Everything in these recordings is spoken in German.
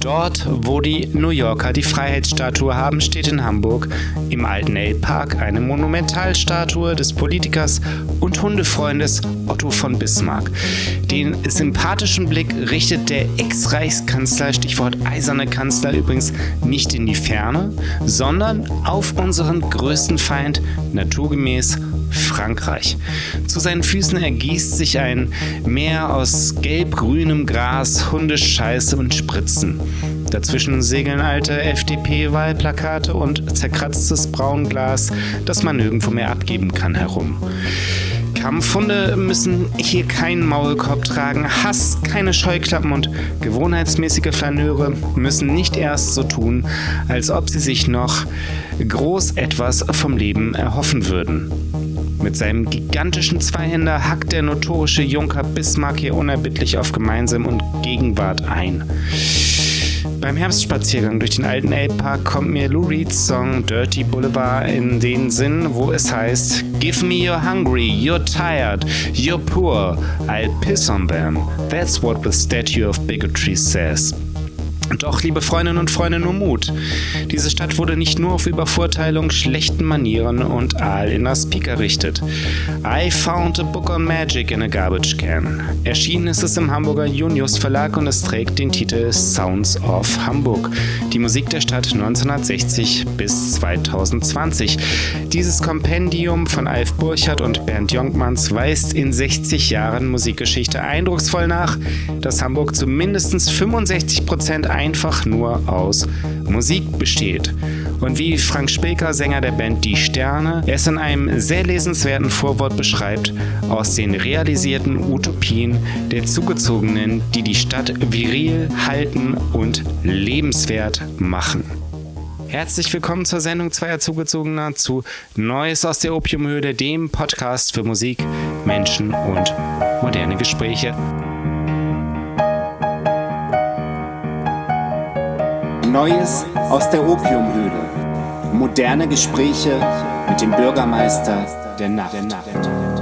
Dort, wo die New Yorker die Freiheitsstatue haben, steht in Hamburg im alten Elbpark eine Monumentalstatue des Politikers und Hundefreundes Otto von Bismarck. Den sympathischen Blick richtet der Ex-Reichskanzler, Stichwort eiserne Kanzler, übrigens nicht in die Ferne, sondern auf unseren größten Feind, naturgemäß Frankreich. Zu seinen Füßen ergießt sich ein Meer aus gelb-grünem Gras, Hundescheiße und Spritzen. Dazwischen segeln alte FDP-Wahlplakate und zerkratztes Braunglas, das man nirgendwo mehr abgeben kann, herum. Kampfhunde müssen hier keinen Maulkorb tragen, Hass, keine Scheuklappen und gewohnheitsmäßige Flaneure müssen nicht erst so tun, als ob sie sich noch groß etwas vom Leben erhoffen würden. Mit seinem gigantischen Zweihänder hackt der notorische Junker Bismarck hier unerbittlich auf Gemeinsam und Gegenwart ein. Beim Herbstspaziergang durch den alten Elbpark kommt mir Lou Reeds Song Dirty Boulevard in den Sinn, wo es heißt Give me you're hungry, you're tired, you're poor, I'll piss on them. That's what the statue of bigotry says. Doch, liebe Freundinnen und Freunde, nur Mut. Diese Stadt wurde nicht nur auf Übervorteilung, schlechten Manieren und Aal in das Peak errichtet. I found a book on magic in a garbage can. Erschienen ist es im Hamburger Junius Verlag und es trägt den Titel Sounds of Hamburg. Die Musik der Stadt 1960 bis 2020. Dieses Kompendium von Alf Burchardt und Bernd Jonkmanns weist in 60 Jahren Musikgeschichte eindrucksvoll nach, dass Hamburg zu mindestens 65 Prozent einfach nur aus Musik besteht. Und wie Frank Spilker, Sänger der Band Die Sterne, es in einem sehr lesenswerten Vorwort beschreibt, aus den realisierten Utopien der Zugezogenen, die die Stadt viril halten und lebenswert machen. Herzlich willkommen zur Sendung Zweier Zugezogener zu Neues aus der Opiumhöhle, dem Podcast für Musik, Menschen und moderne Gespräche. Neues aus der Opiumhöhle. Moderne Gespräche mit dem Bürgermeister der Nacht.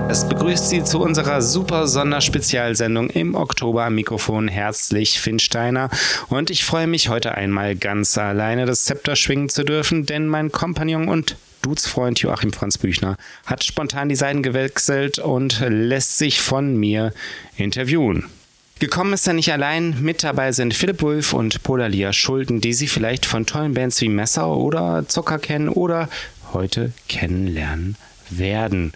Es begrüßt Sie zu unserer super Sonderspezialsendung im Oktober am Mikrofon herzlich Finn Steiner und ich freue mich heute einmal ganz alleine das Zepter schwingen zu dürfen, denn mein Kompagnon und Dudesfreund Joachim Franz Büchner hat spontan die Seiten gewechselt und lässt sich von mir interviewen. Gekommen ist er nicht allein. Mit dabei sind Philipp Wulff und Polalia Schulden, die Sie vielleicht von tollen Bands wie Messer oder Zucker kennen oder heute kennenlernen werden.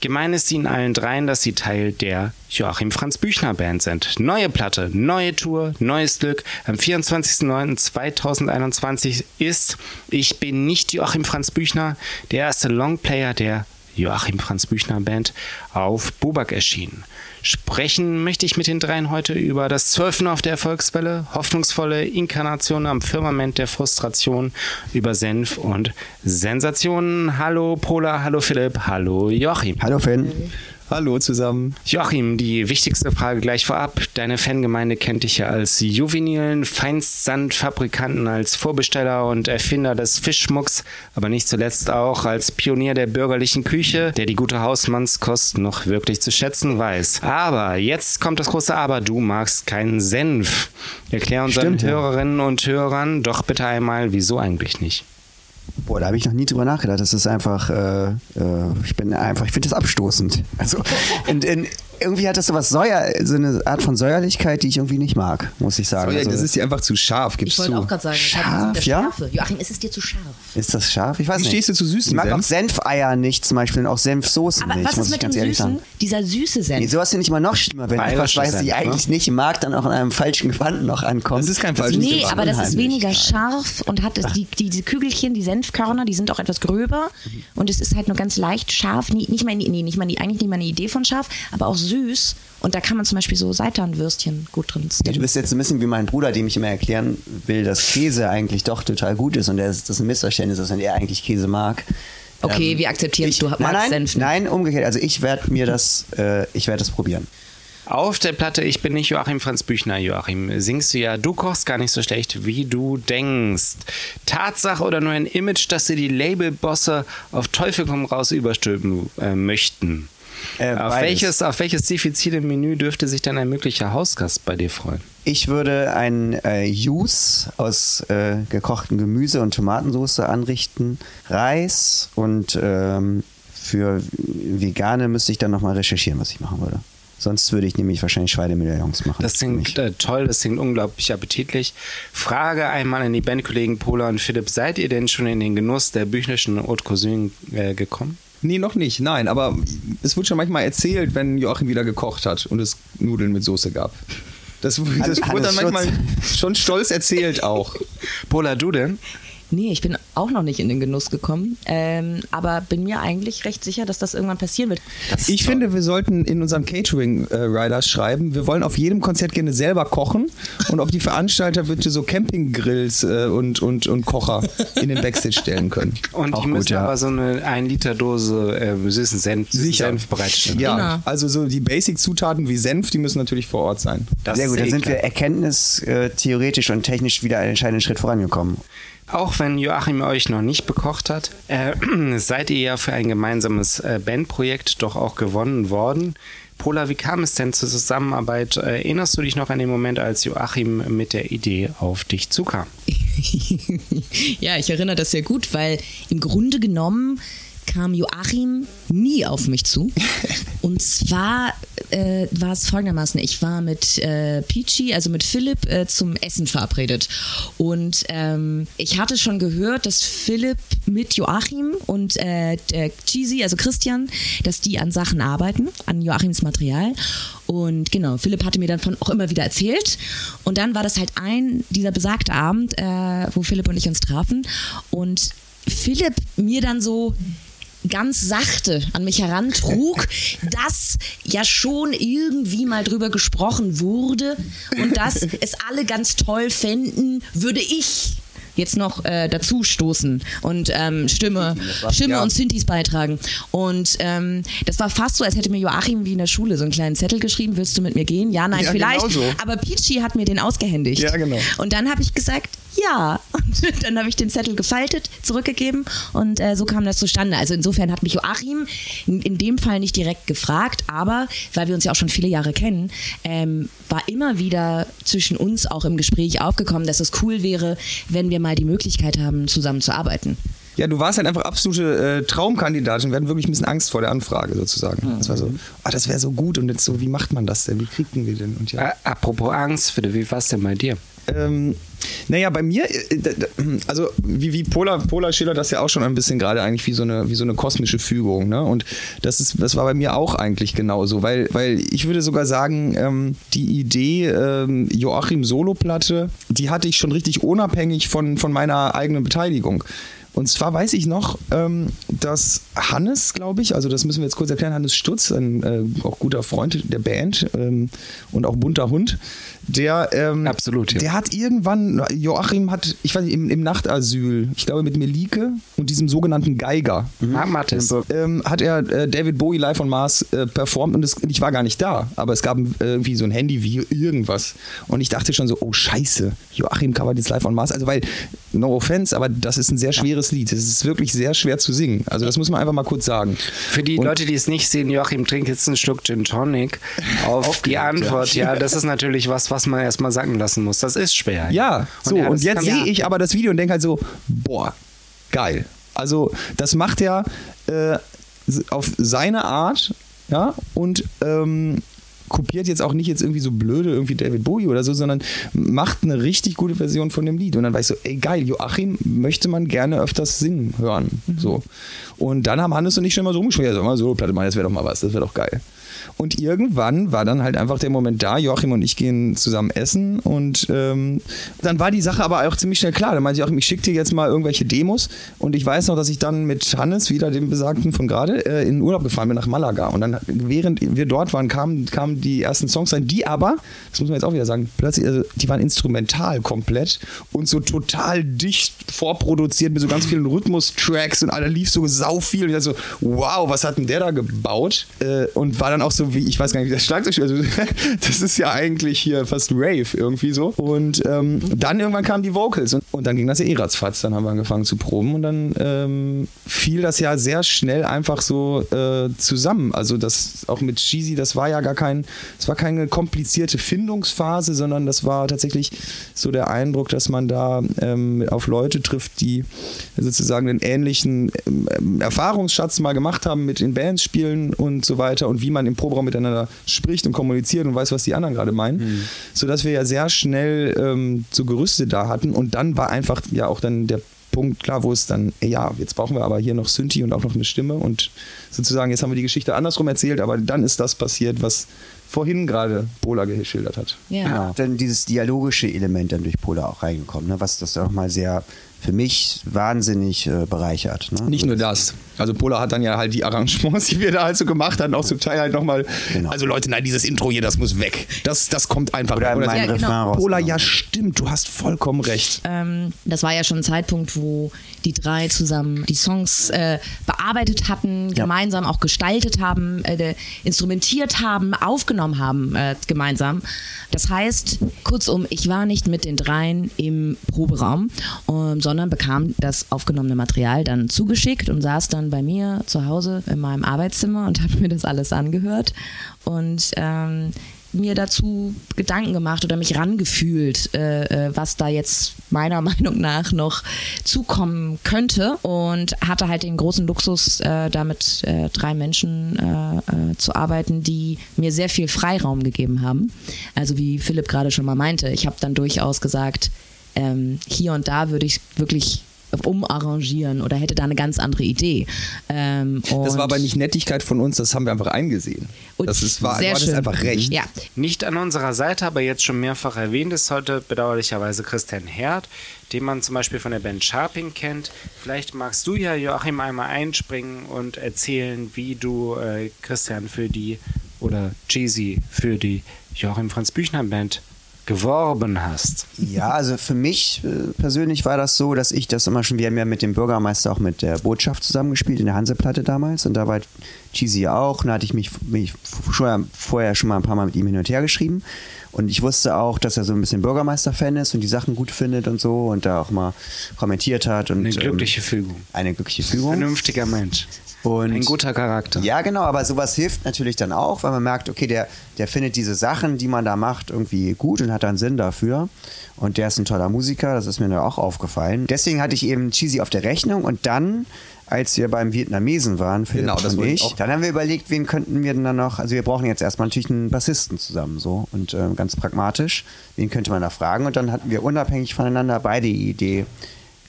Gemein ist ihnen allen dreien, dass sie Teil der Joachim Franz Büchner Band sind. Neue Platte, neue Tour, neues Glück. Am 24.09.2021 ist Ich bin nicht Joachim Franz Büchner, der erste Longplayer der Joachim Franz Büchner Band auf Bubak erschienen. Sprechen möchte ich mit den dreien heute über das Surfen auf der Erfolgswelle, hoffnungsvolle Inkarnation am Firmament der Frustration, über Senf und Sensationen. Hallo Pola, hallo Philipp, hallo Joachim. Hallo Finn. Hallo zusammen. Joachim, die wichtigste Frage gleich vorab. Deine Fangemeinde kennt dich ja als juvenilen Feinstsandfabrikanten, als Vorbesteller und Erfinder des Fischmucks, aber nicht zuletzt auch als Pionier der bürgerlichen Küche, der die gute Hausmannskost noch wirklich zu schätzen weiß. Aber jetzt kommt das große Aber, du magst keinen Senf. Erklär unseren Stimmt, ja. Hörerinnen und Hörern doch bitte einmal, wieso eigentlich nicht. Boah, da habe ich noch nie drüber nachgedacht. Das ist einfach, äh, äh, ich bin einfach, ich finde das abstoßend. Also, in, in, irgendwie hat das so was Säuer, so eine Art von Säuerlichkeit, die ich irgendwie nicht mag, muss ich sagen. Ja, also, das ist dir einfach zu scharf, Ich gibst wollte du. auch gerade sagen, Scharf, ja? Joachim, ist es dir zu scharf? ist das scharf? Ich weiß Wie nicht. stehst du zu süßen Ich mag auch Senf? Senfeier nicht zum Beispiel und auch Senfsoßen Aber nicht, was muss ist ich mit dem ganz ehrlich Süßen? sagen. Dieser süße Senf. Nee, sowas finde ich immer noch schlimmer, wenn etwas, Bayerischer was Senf, ich ne? eigentlich nicht mag, dann auch in einem falschen Gewand noch ankommt. Das ist kein falsches Nee, aber das ist unheimlich. weniger scharf und hat es, die, die, diese Kügelchen, die Senfkörner, die sind auch etwas gröber und es ist halt nur ganz leicht scharf. Nie, nicht mal, nee, nicht mal, eigentlich nicht mal eine Idee von scharf, aber auch süß. Und da kann man zum Beispiel so Seitanwürstchen gut drin Ja, du stecken. bist jetzt ein bisschen wie mein Bruder, dem ich immer erklären will, dass Käse eigentlich doch total gut ist und dass das ein Missverständnis ist und er eigentlich Käse mag. Okay, Ähm, wir akzeptieren, ich, du magst nein, nein, Senf. Nein, umgekehrt. Also ich werde mir das, äh, ich werde das probieren. Auf der Platte Ich bin nicht Joachim Franz Büchner, Joachim, singst du ja, du kochst gar nicht so schlecht, wie du denkst. Tatsache oder nur ein Image, dass dir die Labelbosse auf Teufel komm raus überstülpen äh, möchten. Äh, auf, welches, auf welches diffizile Menü dürfte sich dann ein möglicher Hausgast bei dir freuen? Ich würde ein äh, Jus aus äh, gekochtem Gemüse und Tomatensauce anrichten, Reis und ähm, für Vegane müsste ich dann nochmal recherchieren, was ich machen würde. Sonst würde ich nämlich wahrscheinlich Schweinemedaillons machen. Das klingt äh, toll, das klingt unglaublich appetitlich. Frage einmal an die Bandkollegen Pola und Philipp. Seid ihr denn schon in den Genuss der büchnerischen Haute Cuisine äh, gekommen? Nee, noch nicht, nein. Aber es wird schon manchmal erzählt, wenn Joachim wieder gekocht hat und es Nudeln mit Soße gab. Das, das wurde dann manchmal schon stolz erzählt auch. Pola, du denn? Nee, ich bin auch noch nicht in den Genuss gekommen, ähm, aber bin mir eigentlich recht sicher, dass das irgendwann passieren wird. Ich finde, wir sollten in unserem Catering-Rider schreiben, wir wollen auf jedem Konzert gerne selber kochen und ob die Veranstalter bitte so Campinggrills äh, und, und, und Kocher in den Backstage stellen können. Und Auch die müssen gut, ja. aber so eine 1 Liter Dose äh, süßen Senf, süßen Sicher. Senf bereitstellen. Ja, Genau. also so die Basic-Zutaten wie Senf, die müssen natürlich vor Ort sein. Das Sehr gut, dann eh sind klar. wir erkenntnis äh, theoretisch und technisch wieder einen entscheidenden Schritt vorangekommen. Auch wenn Joachim euch noch nicht bekocht hat, äh, seid ihr ja für ein gemeinsames äh, Bandprojekt doch auch gewonnen worden. Pola, wie kam es denn zur Zusammenarbeit? Äh, erinnerst du dich noch an den Moment, als Joachim mit der Idee auf dich zukam? ja, ich erinnere das sehr gut, weil im Grunde genommen kam Joachim nie auf mich zu. Und zwar äh, war es folgendermaßen, ich war mit äh, Peachy, also mit Philipp, äh, zum Essen verabredet. Und ähm, ich hatte schon gehört, dass Philipp mit Joachim und äh, der Cheesy, also Christian, dass die an Sachen arbeiten, an Joachims Material. Und genau, Philipp hatte mir dann von auch immer wieder erzählt. Und dann war das halt ein, dieser besagte Abend, äh, wo Philipp und ich uns trafen. Und Philipp mir dann so ganz sachte an mich herantrug, dass ja schon irgendwie mal drüber gesprochen wurde und dass es alle ganz toll fänden, würde ich jetzt noch äh, dazu stoßen und ähm, Stimme, Stimme ja. und Synthes beitragen. Und ähm, das war fast so, als hätte mir Joachim wie in der Schule so einen kleinen Zettel geschrieben, willst du mit mir gehen? Ja, nein, Ja, vielleicht. genau so. Aber Peachy hat mir den ausgehändigt. Ja, genau. Und dann habe ich gesagt, ja. Und dann habe ich den Zettel gefaltet, zurückgegeben und äh, so kam das zustande. Also insofern hat mich Joachim in, in dem Fall nicht direkt gefragt, aber weil wir uns ja auch schon viele Jahre kennen, ähm, war immer wieder zwischen uns auch im Gespräch aufgekommen, dass es cool wäre, wenn wir mal die Möglichkeit haben, zusammen zu arbeiten. Ja, du warst halt einfach absolute äh, Traumkandidatin. Wir hatten wirklich ein bisschen Angst vor der Anfrage sozusagen. Das war so, ah, das wäre so gut und jetzt so, wie macht man das denn? Wie kriegen wir denn? Und ja. Apropos Angst, wie war es denn bei dir? Ähm, naja, bei mir, äh, d- also wie, wie Pola, Pola schildert das ja auch schon ein bisschen gerade eigentlich wie so eine, wie so eine kosmische Fügung. Ne? Und das, ist, das war bei mir auch eigentlich genauso, weil, weil ich würde sogar sagen, ähm, die Idee ähm, Joachim Soloplatte, die hatte ich schon richtig unabhängig von, von meiner eigenen Beteiligung. Und zwar weiß ich noch, ähm, dass Hannes, glaube ich, also das müssen wir jetzt kurz erklären, Hannes Stutz, ein äh, auch guter Freund der Band ähm, und auch bunter Hund, der, ähm, Absolut, ja. der hat irgendwann, Joachim hat, ich weiß nicht, im, im Nachtasyl, ich glaube mit Melike und diesem sogenannten Geiger, Ah, Mathis. ähm, hat er äh, David Bowie live on Mars äh, performt und es, ich war gar nicht da, aber es gab äh, irgendwie so ein Handy wie irgendwas und ich dachte schon so, oh scheiße, Joachim covert jetzt live on Mars, also weil, no offense, aber das ist ein sehr schweres Lied, es ist wirklich sehr schwer zu singen, also das muss man einfach mal kurz sagen. Für die Und- Leute, die es nicht sehen, Joachim trinkt jetzt einen Schluck Gin Tonic. Auf die Antwort, ja. das ist natürlich was, was man erstmal sacken lassen muss. Das ist schwer. Ja, so, er hat und jetzt sehe ich aber das Video und denke halt so, boah, geil. Also, das macht er äh, auf seine Art, ja, und ähm, kopiert jetzt auch nicht jetzt irgendwie so blöde irgendwie David Bowie oder so, sondern macht eine richtig gute Version von dem Lied. Und dann ich so, ey geil, Joachim möchte man gerne öfters singen hören. So. Und dann haben Hannes und ich schon mal so rumgesprochen, ja, sag mal so, Platte, Mann, das wäre doch mal was, das wäre doch geil. Und irgendwann war dann halt einfach der Moment da, Joachim und ich gehen zusammen essen und ähm, dann war die Sache aber auch ziemlich schnell klar. Dann meinte ich auch, ich schicke dir jetzt mal irgendwelche Demos und ich weiß noch, dass ich dann mit Hannes, wieder dem Besagten von gerade, äh, in Urlaub gefahren bin nach Malaga und dann, während wir dort waren, kamen, kamen die ersten Songs rein, die aber, das muss man jetzt auch wieder sagen, plötzlich, also, die waren instrumental komplett und so total dicht vorproduziert mit so ganz vielen Rhythmus-Tracks und da lief so sau viel und ich dachte so, wow, was hat denn der da gebaut? Äh, und war dann dann auch so wie, ich weiß gar nicht, wie das Schlagzeug. Also, das ist ja eigentlich hier fast Rave irgendwie so. Und ähm, dann irgendwann kamen die Vocals und, und dann ging das ja eh ratzfatz. Dann haben wir angefangen zu proben und dann ähm, fiel das ja sehr schnell einfach so äh, zusammen. Also das auch mit Cheesy, das war ja gar kein, es war keine komplizierte Findungsphase, sondern das war tatsächlich so der Eindruck, dass man da ähm, auf Leute trifft, die sozusagen einen ähnlichen ähm, Erfahrungsschatz mal gemacht haben mit in Bands spielen und so weiter und wie man im Proberaum miteinander spricht und kommuniziert und weiß, was die anderen gerade meinen. Mhm. Sodass wir ja sehr schnell ähm, so Gerüste da hatten und dann war einfach ja auch dann der Punkt klar, wo es dann, ja, jetzt brauchen wir aber hier noch Synthi und auch noch eine Stimme und sozusagen, jetzt haben wir die Geschichte andersrum erzählt, aber dann ist das passiert, was vorhin gerade Pola geschildert hat. Ja. Genau. Dann dieses dialogische Element dann durch Pola auch reingekommen, ne? was das auch mal sehr für mich wahnsinnig äh, bereichert. Ne? Nicht nur das. Also Pola hat dann ja halt die Arrangements, die wir da halt so gemacht haben, auch zum Teil halt nochmal. Genau. Also Leute, nein, dieses Intro hier, das muss weg. Das, das kommt einfach. Oder, Oder mein ja, genau. Pola, ja stimmt, du hast vollkommen recht. Ähm, das war ja schon ein Zeitpunkt, wo die drei zusammen die Songs äh, bearbeitet hatten, ja. gemeinsam auch gestaltet haben, äh, instrumentiert haben, aufgenommen haben äh, gemeinsam. Das heißt, kurzum, ich war nicht mit den dreien im Proberaum, um, sondern bekam das aufgenommene Material dann zugeschickt und saß dann bei mir zu Hause in meinem Arbeitszimmer und habe mir das alles angehört. Und ähm, mir dazu Gedanken gemacht oder mich rangefühlt, äh, äh was da jetzt meiner Meinung nach noch zukommen könnte und hatte halt den großen Luxus, äh, da mit äh, drei Menschen äh, äh, zu arbeiten, die mir sehr viel Freiraum gegeben haben. Also wie Philipp gerade schon mal meinte, ich habe dann durchaus gesagt, ähm, hier und da würde ich wirklich umarrangieren oder hätte da eine ganz andere Idee. Ähm, das war aber nicht Nettigkeit von uns, das haben wir einfach eingesehen. das ist, war, war das einfach recht. Ja. Nicht an unserer Seite, aber jetzt schon mehrfach erwähnt ist heute bedauerlicherweise Christian Herd, den man zum Beispiel von der Band Sharping kennt. Vielleicht magst du ja, Joachim, einmal einspringen und erzählen, wie du äh, Christian für die oder Jeezy für die Joachim Franz Büchner Band geworben hast. Ja, also für mich äh, persönlich war das so, dass ich das immer schon, wir haben ja mit dem Bürgermeister auch mit der Botschaft zusammengespielt in der Hanseplatte damals und da war Cheesy auch, da hatte ich mich, mich vorher, vorher schon mal ein paar Mal mit ihm hin und her geschrieben und ich wusste auch, dass er so ein bisschen Bürgermeister-Fan ist und die Sachen gut findet und so und da auch mal kommentiert hat. Und, eine glückliche ähm, Fügung. Eine glückliche Fügung. Vernünftiger Mensch. Und ein guter Charakter. Ja, genau, aber sowas hilft natürlich dann auch, weil man merkt, okay, der, der findet diese Sachen, die man da macht, irgendwie gut und hat dann Sinn dafür. Und der ist ein toller Musiker, das ist mir dann auch aufgefallen. Deswegen hatte ich eben Cheesy auf der Rechnung und dann als wir beim Vietnamesen waren, Philipp genau, das und ich, auch. dann haben wir überlegt, wen könnten wir denn dann noch, also wir brauchen jetzt erstmal natürlich einen Bassisten zusammen, so und äh, ganz pragmatisch, wen könnte man da fragen und dann hatten wir unabhängig voneinander beide die Idee,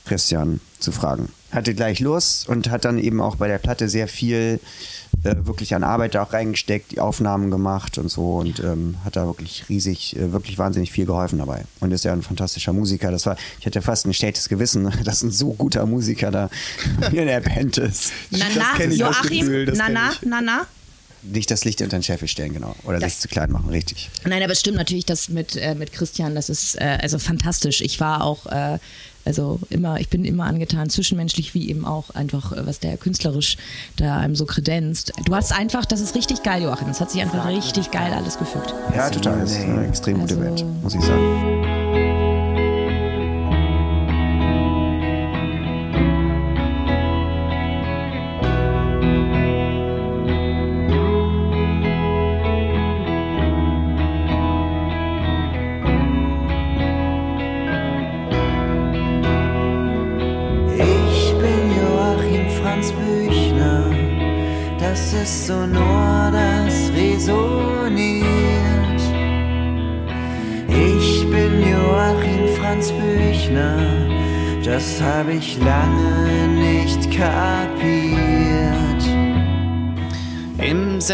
Christian zu fragen hatte gleich Lust und hat dann eben auch bei der Platte sehr viel äh, wirklich an Arbeit da auch reingesteckt, die Aufnahmen gemacht und so und ähm, hat da wirklich riesig, äh, wirklich wahnsinnig viel geholfen dabei. Und ist ja ein fantastischer Musiker. Das war, ich hatte fast ein schlechtes Gewissen, dass ein so guter Musiker da in der Band ist. Na, na, Joachim, na, na, na, na, nicht das Licht unter den Scheffel stellen, genau. Oder das, sich zu klein machen, richtig. Nein, aber es stimmt natürlich, das mit, äh, mit Christian, das ist äh, also fantastisch. Ich war auch äh, also immer, ich bin immer angetan, zwischenmenschlich wie eben auch einfach, äh, was der künstlerisch da einem so kredenzt. Du hast einfach, das ist richtig geil, Joachim. Das hat sich einfach richtig geil alles gefügt. Ja, total. Das ist eine extrem gute also, Band, muss ich sagen.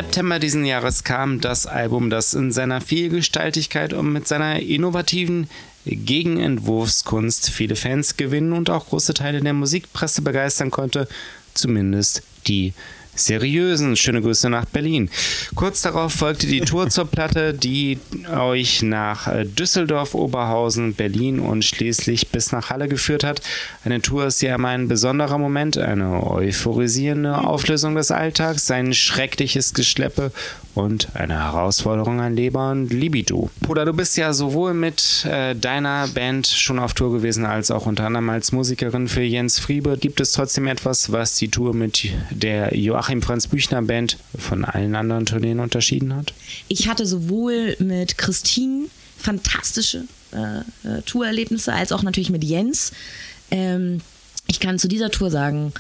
September diesen Jahres kam das Album, das in seiner Vielgestaltigkeit und mit seiner innovativen Gegenentwurfskunst viele Fans gewinnen und auch große Teile der Musikpresse begeistern konnte, zumindest die seriösen. Schöne Grüße nach Berlin. Kurz darauf folgte die Tour zur Platte, die euch nach äh, Düsseldorf, Oberhausen, Berlin und schließlich bis nach Halle geführt hat. Eine Tour ist ja immer ein besonderer Moment, eine euphorisierende Auflösung des Alltags, ein schreckliches Geschleppe und eine Herausforderung an Leber und Libido. Bruder, du bist ja sowohl mit äh, deiner Band schon auf Tour gewesen, als auch unter anderem als Musikerin für Jens Friebe. Gibt es trotzdem etwas, was die Tour mit der Joachim Franz Büchner Band von allen anderen Tourneen unterschieden hat? Ich hatte sowohl mit Christine fantastische äh, äh, Tourerlebnisse, als auch natürlich mit Jens. Ähm, ich kann zu dieser Tour sagen,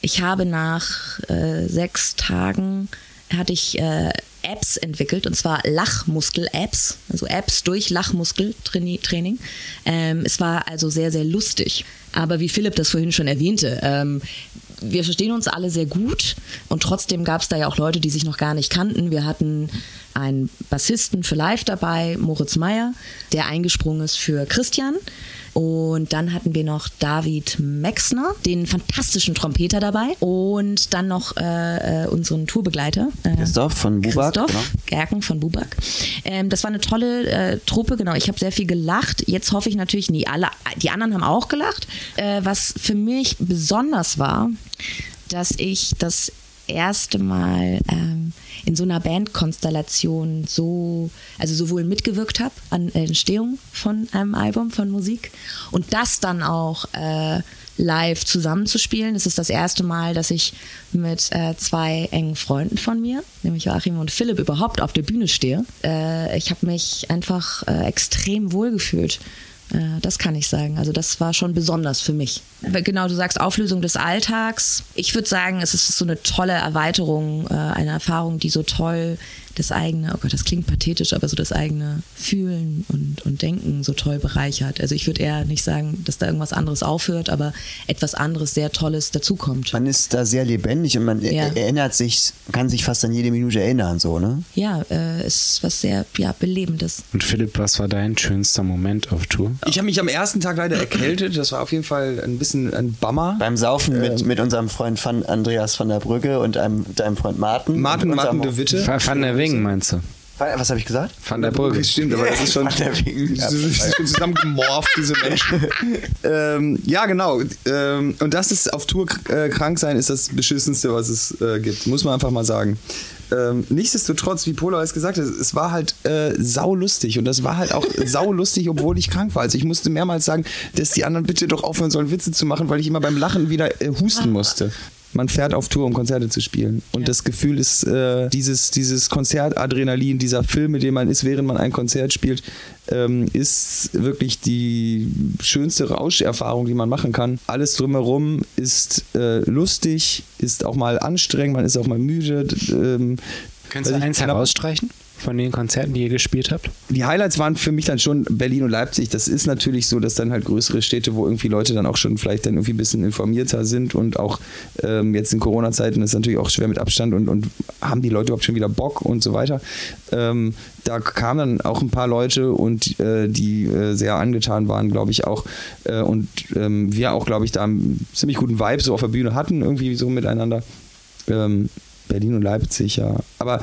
ich habe nach äh, sechs Tagen hatte ich äh, Apps entwickelt und zwar Lachmuskel-Apps, also Apps durch Lachmuskeltraining. Ähm, es war also sehr, sehr lustig. Aber wie Philipp das vorhin schon erwähnte, ähm, wir verstehen uns alle sehr gut und trotzdem gab es da ja auch Leute, die sich noch gar nicht kannten. Wir hatten einen Bassisten für Live dabei, Moritz Meyer, der eingesprungen ist für Christian. Und dann hatten wir noch David Mexner, den fantastischen Trompeter dabei. Und dann noch äh, äh, unseren Tourbegleiter. Äh, Christoph von Bubak. Christoph genau. Gerken von Bubak. Ähm, das war eine tolle äh, Truppe, genau. Ich habe sehr viel gelacht. Jetzt hoffe ich natürlich, nie alle, die anderen haben auch gelacht. Äh, was für mich besonders war, dass ich das erste Mal ähm, in so einer Bandkonstellation so, also sowohl mitgewirkt habe an Entstehung von einem Album, von Musik und das dann auch äh, live zusammenzuspielen. Das ist das erste Mal, dass ich mit äh, zwei engen Freunden von mir, nämlich Joachim und Philipp, überhaupt auf der Bühne stehe. Äh, ich habe mich einfach äh, extrem wohl gefühlt. Äh, Das kann ich sagen. Also das war schon besonders für mich. Genau, du sagst Auflösung des Alltags. Ich würde sagen, es ist so eine tolle Erweiterung, äh, eine Erfahrung, die so toll das eigene, oh Gott, das klingt pathetisch, aber so das eigene Fühlen und, und Denken so toll bereichert. Also ich würde eher nicht sagen, dass da irgendwas anderes aufhört, aber etwas anderes sehr Tolles dazukommt. Man ist da sehr lebendig und man Ja. er- erinnert sich, kann sich fast an jede Minute erinnern, so, ne? Ja, äh, ist was sehr ja, Belebendes. Und Philipp, was war dein schönster Moment auf Tour? Ich habe mich am ersten Tag leider erkältet. Das war auf jeden Fall ein bisschen ein Bummer. Beim Saufen mit, Ähm. mit unserem Freund van Andreas van der Brücke und einem, deinem Freund Martin. Martin, und Martin de Witte. Van der Wing, meinst du? Was habe ich gesagt? Van der Brücke. Stimmt, aber das ist schon, Van der das ist schon zusammengemorpht, diese Menschen. ähm, ja, genau. Ähm, und das ist auf Tour äh, krank sein, ist das beschissenste, was es äh, gibt. Muss man einfach mal sagen. Ähm, nichtsdestotrotz, wie Polo es gesagt hat, es war halt äh, saulustig und das war halt auch saulustig, obwohl ich krank war. Also ich musste mehrmals sagen, dass die anderen bitte doch aufhören sollen, Witze zu machen, weil ich immer beim Lachen wieder äh, husten musste. Man fährt auf Tour, um Konzerte zu spielen. Und das Gefühl ist, äh, dieses, dieses Konzertadrenalin, dieser Film, mit dem man ist, während man ein Konzert spielt, ähm, ist wirklich die schönste Rauscherfahrung, die man machen kann. Alles drumherum ist äh, lustig, ist auch mal anstrengend, man ist auch mal müde. Ähm, Kannst du eins herausstreichen von den Konzerten, die ihr gespielt habt? die Highlights waren für mich dann schon Berlin und Leipzig. Das ist natürlich so, dass dann halt größere Städte, wo irgendwie Leute dann auch schon vielleicht dann irgendwie ein bisschen informierter sind und auch ähm, jetzt in Corona-Zeiten ist natürlich auch schwer mit Abstand und, und haben die Leute überhaupt schon wieder Bock und so weiter. Ähm, da kamen dann auch ein paar Leute und äh, die äh, sehr angetan waren, glaube ich auch. Äh, und ähm, wir auch, glaube ich, da einen ziemlich guten Vibe so auf der Bühne hatten, irgendwie so miteinander. Ähm, Berlin und Leipzig, ja. Aber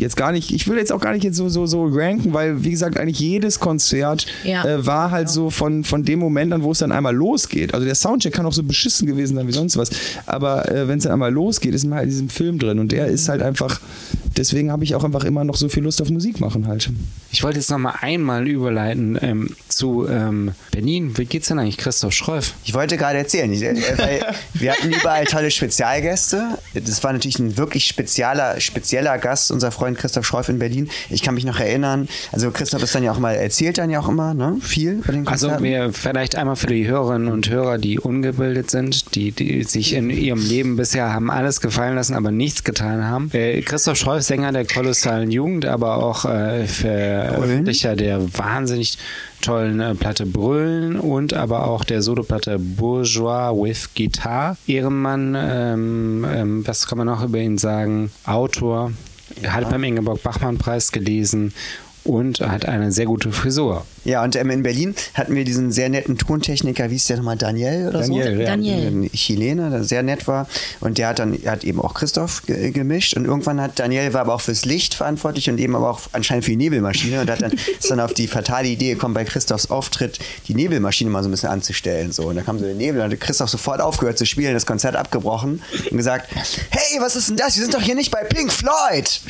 jetzt gar nicht, ich will jetzt auch gar nicht jetzt so, so, so ranken, weil, wie gesagt, eigentlich jedes Konzert Ja. äh, war halt so von, von dem Moment an, wo es dann einmal losgeht. Also der Soundcheck kann auch so beschissen gewesen sein wie sonst was. Aber äh, wenn es dann einmal losgeht, ist man halt in diesem Film drin. Und der ist halt einfach, deswegen habe ich auch einfach immer noch so viel Lust auf Musik machen halt. Ich wollte jetzt noch mal einmal überleiten ähm, zu ähm, Berlin. Wie geht's denn eigentlich, Christoph Schreuf? Ich wollte gerade erzählen, ich, äh, weil wir hatten überall tolle Spezialgäste. Das war natürlich ein wirklich spezieller, spezieller Gast, unser Freund Christoph Schreuf in Berlin. Ich kann mich noch erinnern, also Christoph ist dann ja auch mal, erzählt dann ja auch immer, ne? Viel bei den Also Konzerten. wir vielleicht einmal für die Hörerinnen und Hörer, die ungebildet sind, die, die sich in ihrem Leben bisher haben alles gefallen lassen, aber nichts getan haben. Äh, Christoph Schreuf, Sänger der kolossalen Jugend, aber auch äh, Veröffentlicher der wahnsinnig tollen äh, Platte Brüllen und aber auch der Soloplatte Bourgeois with Guitar. Ehrenmann, ähm, ähm, was kann man noch über ihn sagen? Autor, hat beim Ingeborg-Bachmann-Preis gelesen und hat eine sehr gute Frisur. Ja, und ähm, in Berlin hatten wir diesen sehr netten Tontechniker, wie hieß der nochmal, Daniel oder Daniel, so? ja. Daniel. Ein Chilene, der sehr nett war. Und der hat dann, hat eben auch Christoph ge gemischt. Und irgendwann hat Daniel war aber auch fürs Licht verantwortlich und eben aber auch anscheinend für die Nebelmaschine. Und hat dann, ist dann auf die fatale Idee gekommen, bei Christophs Auftritt die Nebelmaschine mal so ein bisschen anzustellen. So. Und da kam so der Nebel und hat Christoph sofort aufgehört zu spielen, das Konzert abgebrochen und gesagt, hey, was ist denn das? Wir sind doch hier nicht bei Pink Floyd.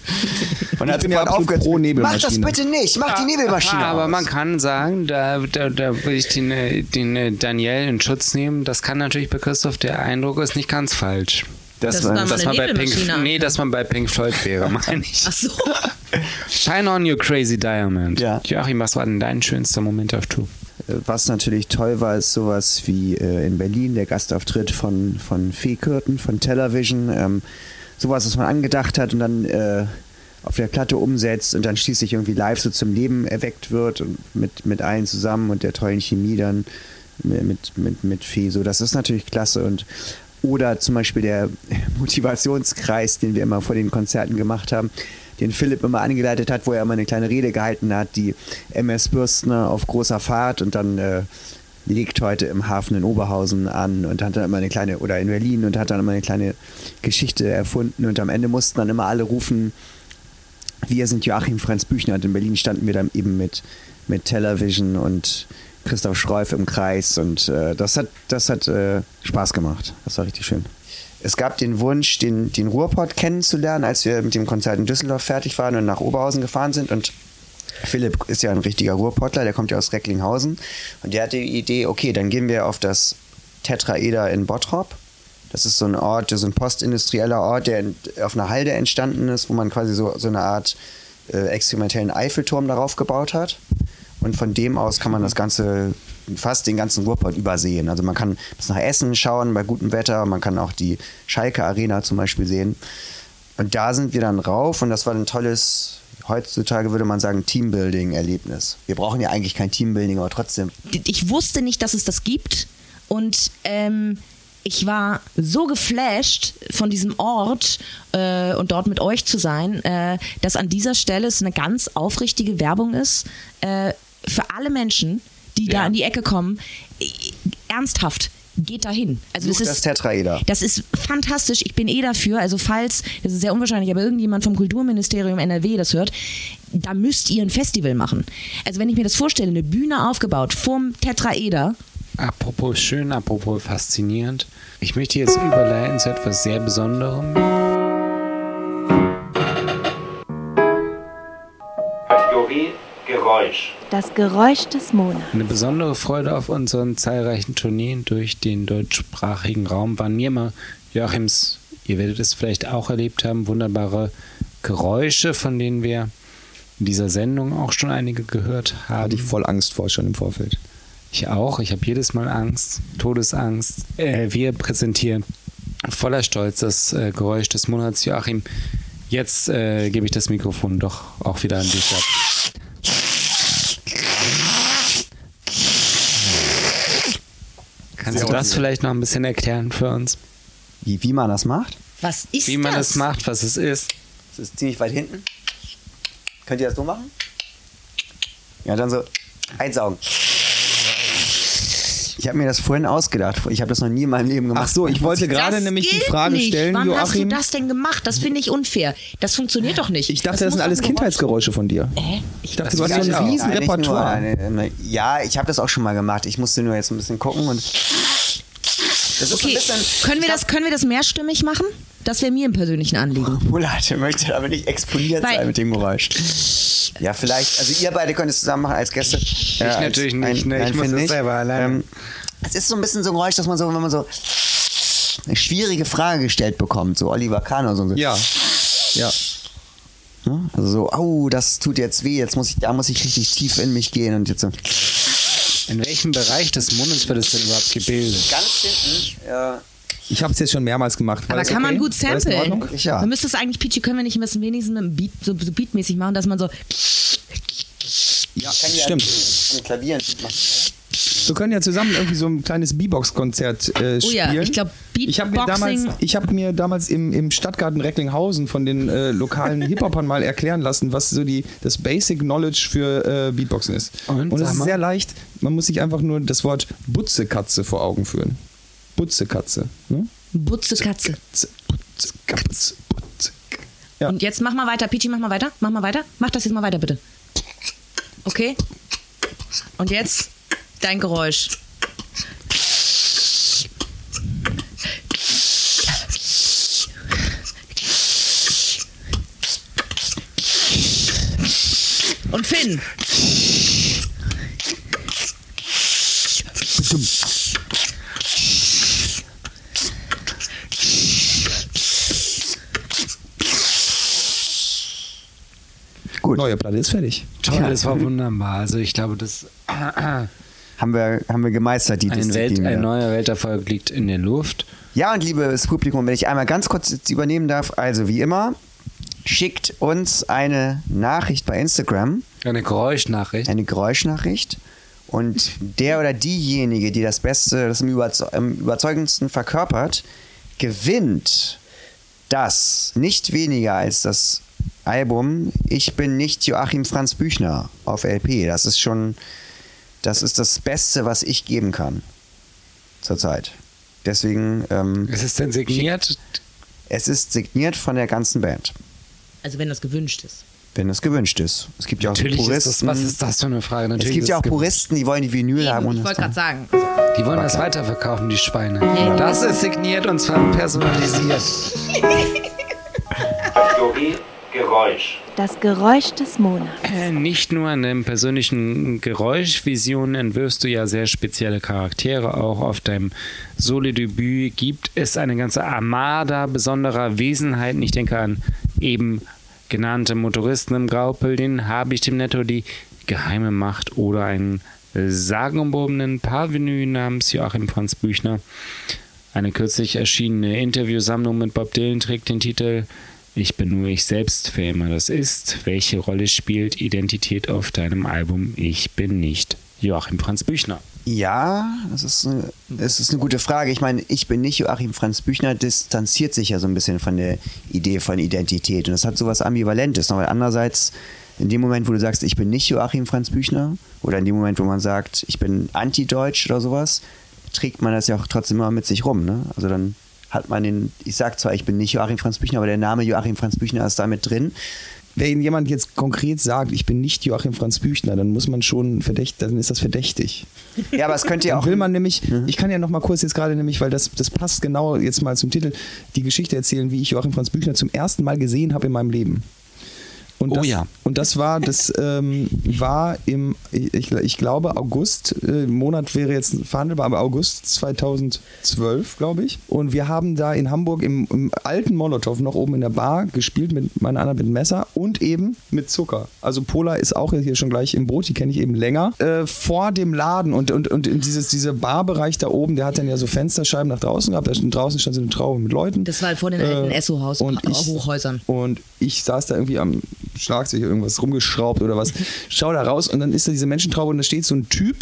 Und hat absolut aufgehört. pro Mach das Nebelmaschine. bitte nicht, mach die Nebelmaschine Ah, aber aus. man kann sagen, da, da, da will ich den, äh, den äh, Daniel in Schutz nehmen. Das kann natürlich bei Christoph der Eindruck ist nicht ganz falsch. Das war- war mal Dass eine man, bei Pink, Nebelmaschine. nee, dass man bei Pink Floyd wäre, meine ich. Ach so. Shine on you crazy diamond. Ja. Joachim, was war denn dein schönster Moment auf Tour? Was natürlich toll war, ist sowas wie äh, in Berlin der Gastauftritt von, von Feekürten, von Television. Ähm, sowas, was man angedacht hat und dann äh, auf der Platte umsetzt und dann schließlich irgendwie live so zum Leben erweckt wird und mit, mit allen zusammen und der tollen Chemie dann mit, mit, mit Fee. So, das ist natürlich klasse. Und oder zum Beispiel der Motivationskreis, den wir immer vor den Konzerten gemacht haben, den Philipp immer angeleitet hat, wo er immer eine kleine Rede gehalten hat, die MS Bürstner auf großer Fahrt und dann äh, liegt heute im Hafen in Oberhausen an und hat dann immer eine kleine, oder in Berlin und hat dann immer eine kleine Geschichte erfunden und am Ende mussten dann immer alle rufen, wir sind Joachim Franz Büchner und in Berlin standen wir dann eben mit, mit Television und Christoph Schreuf im Kreis und äh, das hat, das hat äh, Spaß gemacht. Das war richtig schön. Es gab den Wunsch, den, den Ruhrpott kennenzulernen, als wir mit dem Konzert in Düsseldorf fertig waren und nach Oberhausen gefahren sind und Philipp ist ja ein richtiger Ruhrpottler, der kommt ja aus Recklinghausen und der hatte die Idee, okay, dann gehen wir auf das Tetraeder in Bottrop. Das ist so ein Ort, so ein postindustrieller Ort, der auf einer Halde entstanden ist, wo man quasi so, so eine Art äh, experimentellen Eiffelturm darauf gebaut hat. Und von dem aus kann man das Ganze, fast den ganzen Ruhrpott übersehen. Also man kann bis nach Essen schauen bei gutem Wetter, man kann auch die Schalke Arena zum Beispiel sehen. Und da sind wir dann rauf und das war ein tolles, heutzutage würde man sagen, Teambuilding-Erlebnis. Wir brauchen ja eigentlich kein Teambuilding, aber trotzdem. ich wusste nicht, dass es das gibt. Und ähm, ich war so geflasht von diesem Ort äh, und dort mit euch zu sein, äh, dass an dieser Stelle es eine ganz aufrichtige Werbung ist äh, für alle Menschen, die da Ja. in die Ecke kommen. Ernsthaft. Geht dahin. Also das Sucht ist das Tetraeder. Das ist fantastisch. Ich bin eh dafür. Also falls, das ist sehr unwahrscheinlich, aber irgendjemand vom Kulturministerium NRW das hört, da müsst ihr ein Festival machen. Also wenn ich mir das vorstelle, eine Bühne aufgebaut vom Tetraeder, Apropos schön, apropos faszinierend. Ich möchte jetzt überleiten zu etwas sehr Besonderem. Kategorie Geräusch. Das Geräusch des Monats. Eine besondere Freude auf unseren zahlreichen Tourneen durch den deutschsprachigen Raum waren mir immer Joachims, ihr werdet es vielleicht auch erlebt haben, wunderbare Geräusche, von denen wir in dieser Sendung auch schon einige gehört haben. Hatte ich voll Angst vor schon im Vorfeld. Ich auch. Ich habe jedes Mal Angst, Todesangst. Äh, wir präsentieren voller Stolz das äh, Geräusch des Monats. Joachim, jetzt äh, gebe ich das Mikrofon doch auch wieder an dich ab. Kannst du das vielleicht noch ein bisschen erklären für uns? Wie, wie man das macht? was ist Wie man das? das macht, was es ist? Das ist ziemlich weit hinten. Könnt ihr das so machen? Ja, dann so einsaugen. Ich habe mir das vorhin ausgedacht. Ich habe das noch nie in meinem Leben gemacht. Ach so, ich wollte Das gerade nämlich die Frage nicht. stellen, Wann hast du Joachim. das denn gemacht? Das finde ich unfair. Das funktioniert doch nicht. Ich dachte, das, muss sind alles Kindheitsgeräusche von dir. Hä? Ich dachte, Das du hast so ein auch. riesen Ja, nicht nur Repertoire. eine- eine- ja, ich habe das auch schon mal gemacht. Ich musste nur jetzt ein bisschen gucken und. Das ist Okay, ein bisschen. können wir, das, können wir das mehrstimmig machen? Das wäre mir im persönlichen Anliegen. Mulat möchte aber nicht exponiert Weil- sein mit dem Geräusch. Ja, vielleicht. Also ihr beide könnt es zusammen machen als Gäste. Ich natürlich nicht, ne? Ich muss das selber alleine. Ähm, es ist so ein bisschen so ein Geräusch, dass man so, wenn man so eine schwierige Frage gestellt bekommt, so Oliver Kahn oder so. Ja. Ja. Ne? Also so, au, das tut jetzt weh, jetzt muss ich, da muss ich richtig tief in mich gehen und jetzt so. In welchem Bereich des Mundes wird es denn überhaupt gebildet? Ganz hinten, ja. Ich habe es jetzt schon mehrmals gemacht. War Aber das kann okay? man gut samplen. Ja. Du müsstest eigentlich, Peachy, können wir nicht ein wenigstens mit Beat, so, so beatmäßig machen, dass man so. Ja, Kann ja stimmt. Am Klavier machen. Wir können ja zusammen irgendwie so ein kleines B-Box-Konzert äh, spielen. Oh ja, ich glaub, Ich habe mir Beatboxing- damals, ich hab mir damals im, im Stadtgarten Recklinghausen von den äh, lokalen Hip-Hopern mal erklären lassen, was so die, das Basic Knowledge für äh, Beatboxen ist. Und, Und es sag ist sehr leicht. Man muss sich einfach nur das Wort Butzekatze vor Augen führen. Butzekatze. Ne? Butze Katze. Katze, Butze. Ja. Und jetzt mach mal weiter, Peachy, mach mal weiter. Mach mal weiter. Mach das jetzt mal weiter, bitte. Okay? Und jetzt dein Geräusch. Nein! Gut. Neue Platte ist fertig. Toll, das war wunderbar. Also ich glaube, das Haben wir, haben wir gemeistert, die ein, Welt, Disziplin. ein wieder. neuer Welterfolg liegt in der Luft. Ja, und liebes Publikum, wenn ich einmal ganz kurz jetzt übernehmen darf, also wie immer, schickt uns eine Nachricht bei Instagram, Eine Geräuschnachricht. eine Geräuschnachricht. Und der oder diejenige, die das Beste, das am überzeugendsten verkörpert, gewinnt das nicht weniger als das Album Ich bin nicht Joachim Franz Büchner auf LP. Das ist schon, das ist das Beste, was ich geben kann zurzeit. Deswegen, ähm, Ist es denn signiert? es ist signiert von der ganzen Band, Also wenn das gewünscht ist. wenn es gewünscht ist. Es gibt ja auch Natürlich ist Puristen. das, was ist das für eine Frage? es Natürlich gibt ist ja auch Puristen, die wollen die Vinyl haben. und ich das wollte gerade sagen. Die wollen das weiterverkaufen, die Schweine. Ja. Das ist signiert und zwar personalisiert. Geräusch. Das Geräusch des Monats. Äh, Nicht nur an den persönlichen Geräuschvisionen entwirfst du ja sehr spezielle Charaktere. Auch auf deinem Solo-Debüt gibt es eine ganze Armada besonderer Wesenheiten. Ich denke an eben genannte Motoristen im Graupel, den Habicht im Netto, die geheime Macht oder einen sagenumwobenen Parvenu namens Joachim Franz Büchner. Eine kürzlich erschienene Interviewsammlung mit Bob Dylan trägt den Titel Ich bin nur ich selbst, wer immer das ist. Welche Rolle spielt Identität auf deinem Album Ich bin nicht Joachim Franz Büchner? Ja, das ist, eine, das ist eine gute Frage. Ich meine, ich bin nicht Joachim Franz Büchner, distanziert sich ja so ein bisschen von der Idee von Identität. Und das hat sowas Ambivalentes. Aber andererseits, in dem Moment, wo du sagst, ich bin nicht Joachim Franz Büchner, oder in dem Moment, wo man sagt, ich bin anti-deutsch oder sowas, trägt man das ja auch trotzdem immer mit sich rum. Ne? Also dann hat man den, ich sag zwar, ich bin nicht Joachim Franz Büchner, aber der Name Joachim Franz Büchner ist da mit drin. Wenn jemand jetzt konkret sagt, ich bin nicht Joachim Franz Büchner, dann muss man schon verdächtig, dann ist das verdächtig. Ja, aber es könnte ja auch. will man nämlich, ich kann ja noch mal kurz jetzt gerade nämlich, weil das, das passt genau jetzt mal zum Titel, die Geschichte erzählen, wie ich Joachim Franz Büchner zum ersten Mal gesehen habe in meinem Leben. Und Oh das, ja. Und das war, das ähm, war im, ich, ich glaube, August, äh, Monat wäre jetzt verhandelbar, aber August 2012, glaube ich. Und wir haben da in Hamburg im, im alten Molotow noch oben in der Bar gespielt mit meiner anderen mit Messer und eben mit Zucker. Also Pola ist auch hier schon gleich im Boot, die kenne ich eben länger. Äh, vor dem Laden und, und, und in dieses, dieser Barbereich da oben, der hat dann ja so Fensterscheiben nach draußen gehabt. Da stand- draußen stand so eine Traube mit Leuten. Das war vor den alten Esso-Haus- und ich- Hochhäusern. Und ich saß da irgendwie am Schlagzeug irgendwas rumgeschraubt oder was. Schau da raus und dann ist da diese Menschentraube und da steht so ein Typ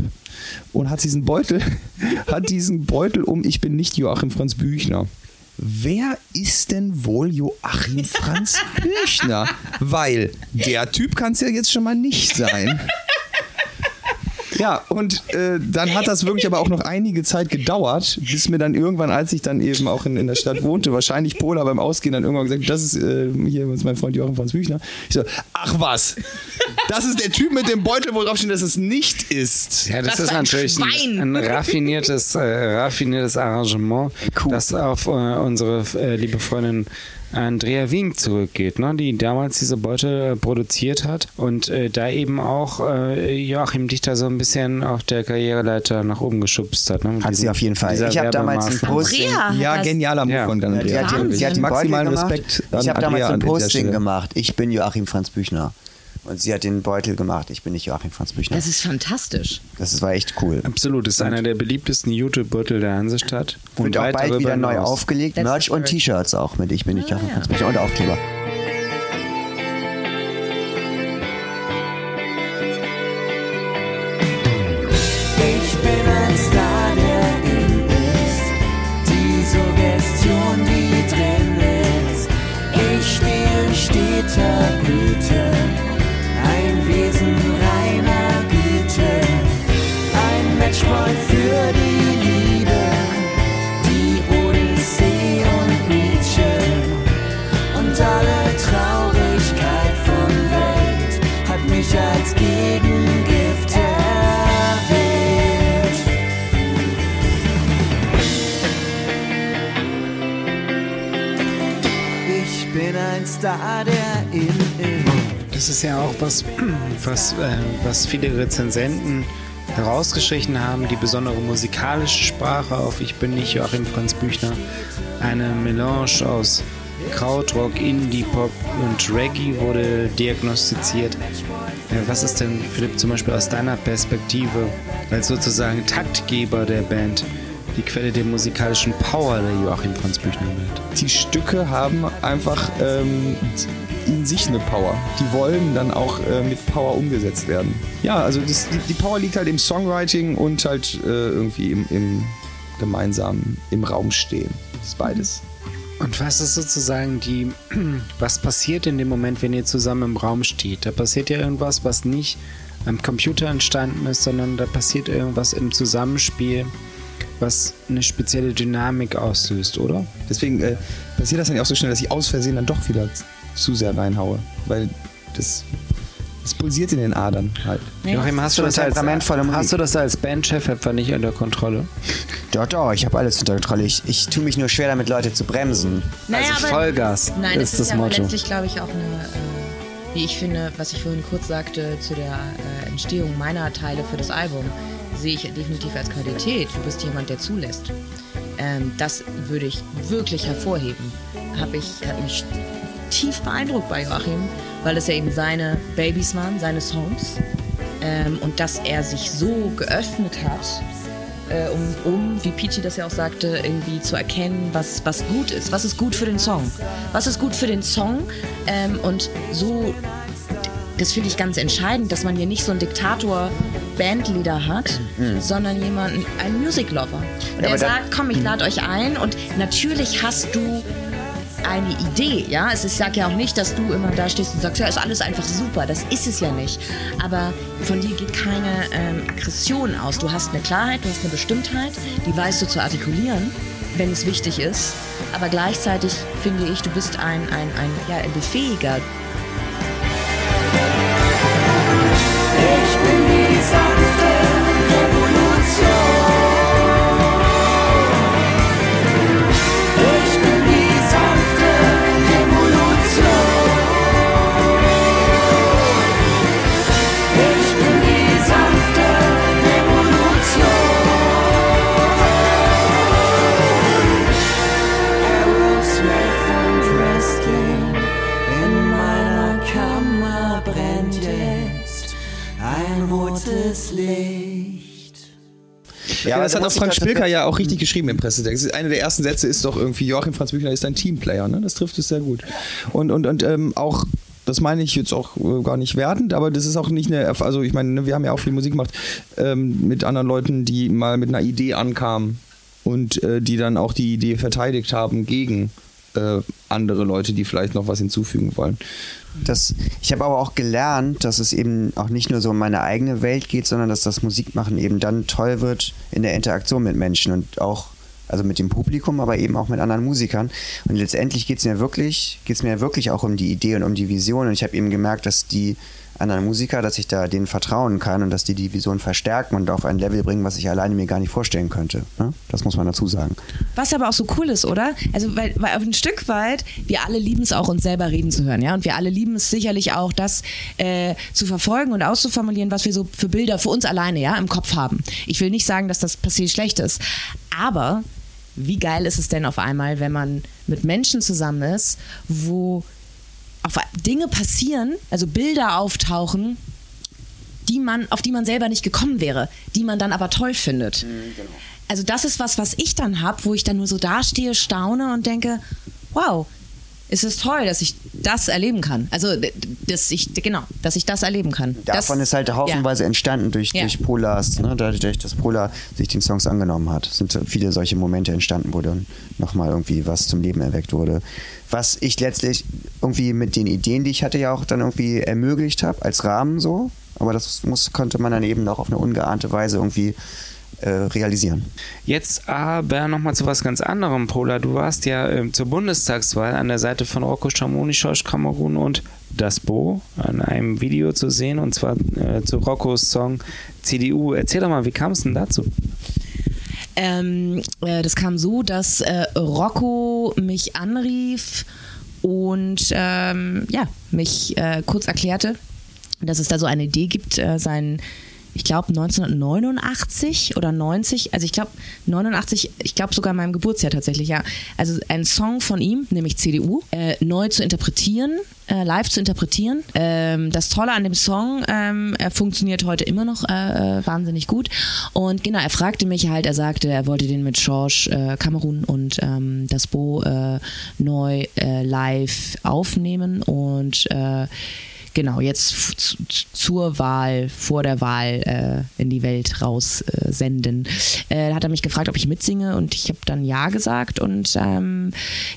und hat diesen Beutel, hat diesen Beutel um, ich bin nicht Joachim Franz Büchner. Wer ist denn wohl Joachim Franz Büchner? Weil der Typ kann es ja jetzt schon mal nicht sein. Ja, und äh, dann hat das wirklich aber auch noch einige Zeit gedauert, bis mir dann irgendwann, als ich dann eben auch in, in der Stadt wohnte, wahrscheinlich Pola beim Ausgehen dann irgendwann gesagt, das ist äh, hier ist mein Freund Joachim Franz Büchner. Ich so, ach was, das ist der Typ mit dem Beutel, wo drauf steht, dass es nicht ist. Ja, das, Das ist natürlich ein, ein raffiniertes, äh, raffiniertes Arrangement, das auf äh, unsere äh, liebe Freundin Andrea Wink zurückgeht, ne? die damals diese Beute produziert hat und äh, da eben auch äh, Joachim Dichter so ein bisschen auf der Karriereleiter nach oben geschubst hat. Ne? Hat sie diesem- auf jeden Fall. Ich habe damals ein Werbemaßnahme. Posting. Ja, genialer Move Ja. von Andrea. die hat, die hat Maximalen. Respekt an Ich habe damals ein Posting gemacht. Ich bin Joachim Franz Büchner. Und sie hat den Beutel gemacht. Ich bin nicht Joachim Franz Büchner. Das ist fantastisch. Das war echt cool. Absolut, ist einer der beliebtesten YouTube-Beutel der Hansestadt. Wird auch weit bald wieder neu hinaus. aufgelegt. That's Merch und. T-Shirts auch mit Ich bin nicht Ah, Joachim ja. Franz Büchner und Aufkleber. Das ist ja auch was, was, äh, was viele Rezensenten herausgestrichen haben, die besondere musikalische Sprache auf Ich bin nicht Joachim Franz Büchner. Eine Melange aus Krautrock, Indie-Pop und Reggae wurde diagnostiziert. Was ist denn, Philipp, zum Beispiel aus deiner Perspektive als sozusagen Taktgeber der Band die Quelle der musikalischen Power der Joachim Franz Büchner Band? Die Stücke haben einfach ähm, in sich eine Power. Die wollen dann auch äh, mit Power umgesetzt werden. Ja, also das, die, die Power liegt halt im Songwriting und halt äh, irgendwie im, im gemeinsamen im Raum stehen. Das ist beides. Und was ist sozusagen die, was passiert in dem Moment, wenn ihr zusammen im Raum steht? Da passiert ja irgendwas, was nicht am Computer entstanden ist, sondern da passiert irgendwas im Zusammenspiel, was eine spezielle Dynamik auslöst, oder? Deswegen äh, passiert das dann ja auch so schnell, dass ich aus Versehen dann doch wieder zu sehr reinhaue. Weil das, das pulsiert in den Adern halt. Joachim, hast du, das als, hast du das als Bandchef etwa nicht unter Kontrolle? Doch, doch, ich habe alles unter Kontrolle. Ich, ich tue mich nur schwer damit, Leute zu bremsen. Naja, also aber- Vollgas Nein, ist das ist das ja Motto. letztlich, glaube ich, auch eine, äh, wie ich finde, was ich vorhin kurz sagte zu der äh, Entstehung meiner Teile für das Album, sehe ich definitiv als Qualität. Du bist jemand, der zulässt. Ähm, das würde ich wirklich hervorheben. Hab ich, hat mich tief beeindruckt bei Joachim, weil es ja eben seine Babys waren, seine Songs. Ähm, und dass er sich so geöffnet hat, äh, um, um, wie Peachy das ja auch sagte, irgendwie zu erkennen, was, was gut ist. Was ist gut für den Song? Was ist gut für den Song? Ähm, und so, das finde ich ganz entscheidend, dass man hier nicht so einen Diktator Bandleader hat, sondern jemanden, einen Music Lover. Und Mhm. Ja, er sagt, komm, ich lade euch ein und natürlich hast du eine Idee, ja. Es ist, sag ja auch nicht, dass du immer da stehst und sagst, ja, ist alles einfach super. Das ist es ja nicht. Aber von dir geht keine ähm, Aggression aus. Du hast eine Klarheit, du hast eine Bestimmtheit, die weißt du zu artikulieren, wenn es wichtig ist. Aber gleichzeitig finde ich, du bist ein, ein, ein, ja, ein Befähiger. Ja, das hat auch Frank dich Spilker ja auch richtig geschrieben im Pressetext. Einer der ersten Sätze ist doch irgendwie, Joachim Franz Büchner ist ein Teamplayer, ne? Das trifft es sehr gut. Und, und, und ähm, auch, das meine ich jetzt auch äh, gar nicht wertend, aber das ist auch nicht eine, also ich meine, ne, wir haben ja auch viel Musik gemacht ähm, mit anderen Leuten, die mal mit einer Idee ankamen und äh, die dann auch die Idee verteidigt haben gegen äh, andere Leute, die vielleicht noch was hinzufügen wollen. Das, ich habe aber auch gelernt, dass es eben auch nicht nur so um meine eigene Welt geht, sondern dass das Musikmachen eben dann toll wird in der Interaktion mit Menschen und auch, also mit dem Publikum, aber eben auch mit anderen Musikern. Und letztendlich geht es mir wirklich, geht's mir wirklich auch um die Idee und um die Vision. Und ich habe eben gemerkt, dass die anderen Musiker, dass ich da denen vertrauen kann und dass die die Vision verstärken und auf ein Level bringen, was ich alleine mir gar nicht vorstellen könnte. Ne? Das muss man dazu sagen. Was aber auch so cool ist, oder? Also, weil, weil auf ein Stück weit, wir alle lieben es auch, uns selber reden zu hören, ja? Und wir alle lieben es sicherlich auch, das äh, zu verfolgen und auszuformulieren, was wir so für Bilder für uns alleine, ja, im Kopf haben. Ich will nicht sagen, dass das passiert schlecht ist, aber wie geil ist es denn auf einmal, wenn man mit Menschen zusammen ist, wo auf Dinge passieren, also Bilder auftauchen, die man, auf die man selber nicht gekommen wäre, die man dann aber toll findet. Also das ist was, was ich dann habe, wo ich dann nur so dastehe, staune und denke, wow, es ist toll, dass ich das erleben kann. Also dass ich genau, dass ich das erleben kann. Davon das, ist halt haufenweise entstanden durch, Ja. durch Polars, ne? dadurch, dass Polar sich den Songs angenommen hat. Es sind viele solche Momente entstanden, wo dann nochmal irgendwie was zum Leben erweckt wurde. Was ich letztlich irgendwie mit den Ideen, die ich hatte, ja auch dann irgendwie ermöglicht habe, als Rahmen so. Aber das muss, konnte man dann eben auch auf eine ungeahnte Weise irgendwie äh, realisieren. Jetzt aber nochmal zu was ganz anderem, Pola. Du warst ja ähm, zur Bundestagswahl an der Seite von Rocco Schamoni, Schorsch Kamerun und Das Bo an einem Video zu sehen und zwar äh, zu Roccos Song CDU. Erzähl doch mal, wie kam es denn dazu? Ähm, äh, das kam so, dass äh, Rocco mich anrief und ähm, ja, mich äh, kurz erklärte, dass es da so eine Idee gibt, äh, sein ich glaube 1989 oder 90, also ich glaube 89, ich glaube sogar in meinem Geburtsjahr tatsächlich, ja. Also ein Song von ihm, nämlich CDU, äh, neu zu interpretieren, äh, live zu interpretieren. Ähm, das Tolle an dem Song, ähm, er funktioniert heute immer noch äh, äh, wahnsinnig gut. Und genau, er fragte mich halt, er sagte, er wollte den mit George äh, Cameron und ähm, das Bo äh, neu äh, live aufnehmen und genau, jetzt zur Wahl, vor der Wahl äh, in die Welt raus äh, senden. Äh, hat er mich gefragt, ob ich mitsinge und ich habe dann Ja gesagt und ähm,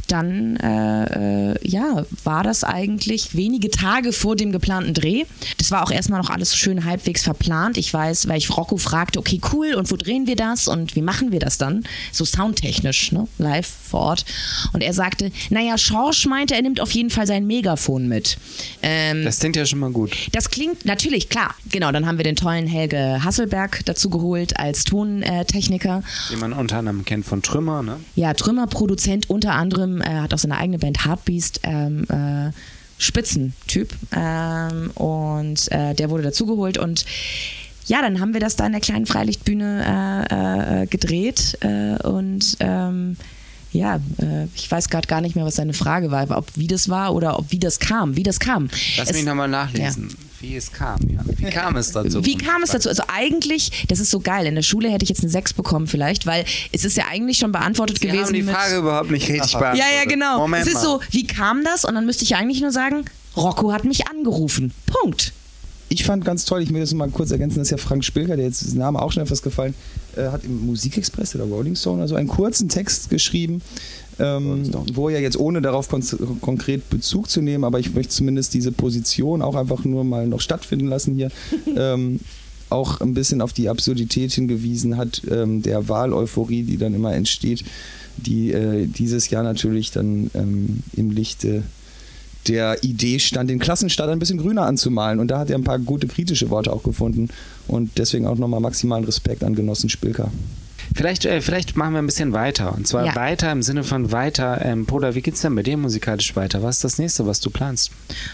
dann äh, äh, ja, war das eigentlich wenige Tage vor dem geplanten Dreh. Das war auch erstmal noch alles schön halbwegs verplant. Ich weiß, weil ich Rocco fragte, okay, cool, und wo drehen wir das und wie machen wir das dann? So soundtechnisch, ne? live vor Ort. Und er sagte, naja, Schorsch meinte, er nimmt auf jeden Fall sein Megafon mit. Ähm, Das klingt ja schon mal gut. das klingt natürlich klar. Genau, dann haben wir den tollen Helge Hasselberg dazu geholt als Tontechniker. Den man unter anderem kennt von Trümmer, ne? Ja, Trümmerproduzent unter anderem, äh, hat auch seine eigene Band Heartbeast. Ähm, äh, Spitzentyp ähm, und äh, der wurde dazugeholt und ja, dann haben wir das da in der kleinen Freilichtbühne äh, äh, gedreht äh, und ähm, ja, äh, ich weiß gerade gar nicht mehr, was seine Frage war, ob wie das war oder ob wie das kam, wie das kam. Lass Es- mich nochmal nachlesen, wie es kam. Ja. Wie kam es daso? Wie kam es dazu? Also eigentlich, das ist so geil. In der Schule hätte ich jetzt eine 6 bekommen vielleicht, weil es ist ja eigentlich schon beantwortet Wir gewesen. haben die mit, Frage überhaupt nicht richtig beantwortet. ja, ja, genau. Moment es ist mal. so, wie kam das? Und dann müsste ich eigentlich nur sagen, Rocco hat mich angerufen. Punkt. Ich fand ganz toll, ich will das mal kurz ergänzen, das ist ja Frank Spilker, der jetzt, das Name auch schon etwas gefallen, äh, hat im Musikexpress oder Rolling Stone also einen kurzen Text geschrieben, ähm, wo er jetzt ohne darauf kon konkret Bezug zu nehmen, aber ich möchte zumindest diese Position auch einfach nur mal noch stattfinden lassen hier, ähm, auch ein bisschen auf die Absurdität hingewiesen hat, ähm, der Wahleuphorie, die dann immer entsteht, die äh, dieses Jahr natürlich dann ähm, im Lichte der Idee stand, den Klassenstaat ein bisschen grüner anzumalen. Und da hat er ein paar gute kritische Worte auch gefunden. Und deswegen auch nochmal maximalen Respekt an Genossen Spilker. Vielleicht, äh, vielleicht machen wir ein bisschen weiter. Und zwar Ja. weiter im Sinne von weiter. Ähm, Poda, wie geht's denn bei dir musikalisch weiter? Was ist das nächste, was du planst?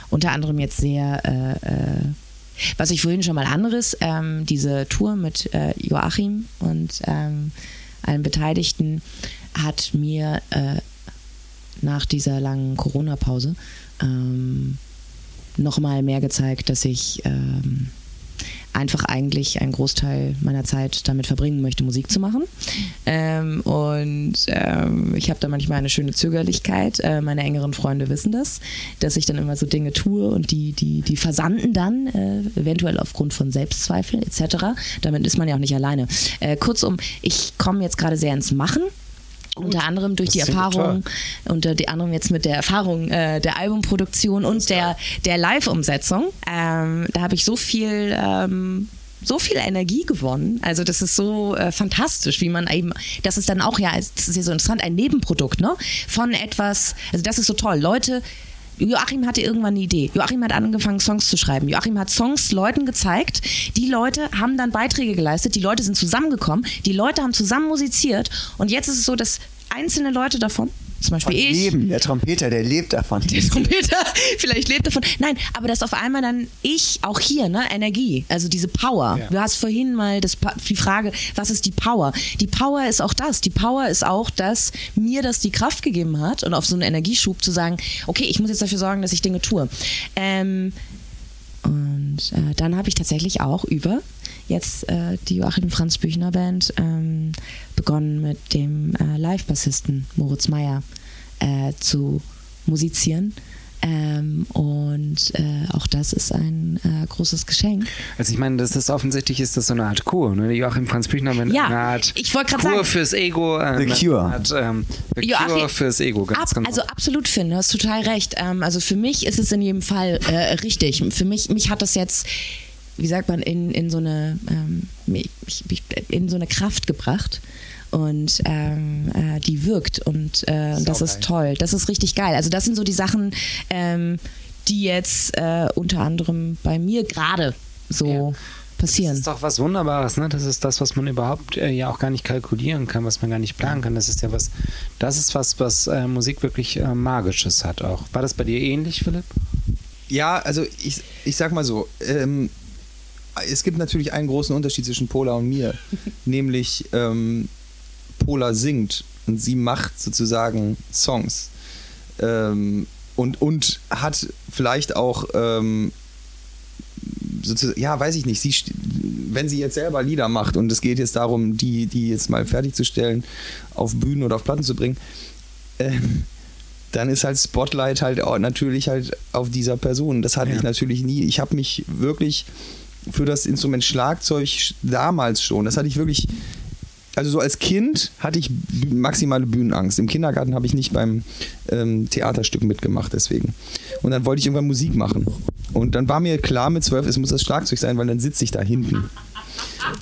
Unter anderem jetzt sehr, äh, äh, was ich vorhin schon mal anderes, ähm, diese Tour mit äh, Joachim und ähm, allen Beteiligten hat mir äh, nach dieser langen Corona-Pause ähm, nochmal mehr gezeigt, dass ich ähm, einfach eigentlich einen Großteil meiner Zeit damit verbringen möchte, Musik zu machen. Ähm, und ähm, ich habe da manchmal eine schöne Zögerlichkeit. Äh, meine engeren Freunde wissen das, dass ich dann immer so Dinge tue und die, die, die versanden dann, äh, eventuell aufgrund von Selbstzweifeln etc. Damit ist man ja auch nicht alleine. Äh, kurzum, ich komme jetzt gerade sehr ins Machen. Unter anderem durch die Erfahrung, unter die anderem jetzt mit der Erfahrung äh, der Albumproduktion und der, der Live-Umsetzung. Ähm, da habe ich so viel ähm, so viel Energie gewonnen. Also das ist so äh, fantastisch, wie man eben, das ist dann auch ja, das ist ja so interessant, ein Nebenprodukt, ne? Von etwas, also das ist so toll. Leute, Joachim hatte irgendwann eine Idee. Joachim hat angefangen, Songs zu schreiben. Joachim hat Songs Leuten gezeigt. Die Leute haben dann Beiträge geleistet. Die Leute sind zusammengekommen. Die Leute haben zusammen musiziert. Und jetzt ist es so, dass einzelne Leute davon, zum Beispiel ich, Leben, der Trompeter, der lebt davon. der Trompeter vielleicht lebt davon. Nein, aber dass auf einmal dann ich, auch hier, ne, Energie, also diese Power. Ja. Du hast vorhin mal das, die Frage, was ist die Power? Die Power ist auch das. Die Power ist auch, dass mir das die Kraft gegeben hat und auf so einen Energieschub zu sagen, okay, ich muss jetzt dafür sorgen, dass ich Dinge tue. Ähm, und äh, dann habe ich tatsächlich auch über jetzt äh, die Joachim Franz Büchner Band ähm, begonnen mit dem äh, Live-Bassisten Moritz Meyer äh, zu musizieren. Ähm, und äh, auch das ist ein äh, großes Geschenk. Also ich meine, das ist offensichtlich ist das so eine Art Kur. Ne? Joachim Franz Büchner mit Ja, eine Art ich wollte gerade Kur sagen- fürs Ego. Äh, The Cure. Art, ähm, The Joachim- Cure fürs Ego, ganz Ab, genau. Also absolut, Finn, du hast total recht. Ähm, also für mich ist es in jedem Fall äh, richtig. Für mich, mich hat das jetzt, wie sagt man, in, in so eine ähm, in so eine Kraft gebracht. Und ähm, äh, die wirkt und äh, das ist toll. Das ist richtig geil. Also das sind so die Sachen, ähm, die jetzt äh, unter anderem bei mir gerade so Das passieren. ist doch was Wunderbares, ne? Das ist das, was man überhaupt äh, ja auch gar nicht kalkulieren kann, was man gar nicht planen kann. Das ist ja was, das ist was, was äh, Musik wirklich äh, Magisches hat auch. War das bei dir ähnlich, Philipp? Ja, also ich, ich sag mal so, ähm, es gibt natürlich einen großen Unterschied zwischen Pola und mir, nämlich ähm, Pola singt und sie macht sozusagen Songs ähm, und, und hat vielleicht auch, ähm, sozusagen, ja, weiß ich nicht, sie, wenn sie jetzt selber Lieder macht und es geht jetzt darum, die, die jetzt mal fertigzustellen, auf Bühnen oder auf Platten zu bringen, ähm, dann ist halt Spotlight halt auch natürlich halt auf dieser Person. Das hatte Ja. ich natürlich nie. Ich habe mich wirklich für das Instrument Schlagzeug sch- damals schon, das hatte ich wirklich, also so als Kind hatte ich maximale Bühnenangst. Im Kindergarten habe ich nicht beim ähm, Theaterstück mitgemacht, deswegen. Und dann wollte ich irgendwann Musik machen. Und dann war mir klar mit zwölf, es muss das Schlagzeug sein, weil dann sitze ich da hinten.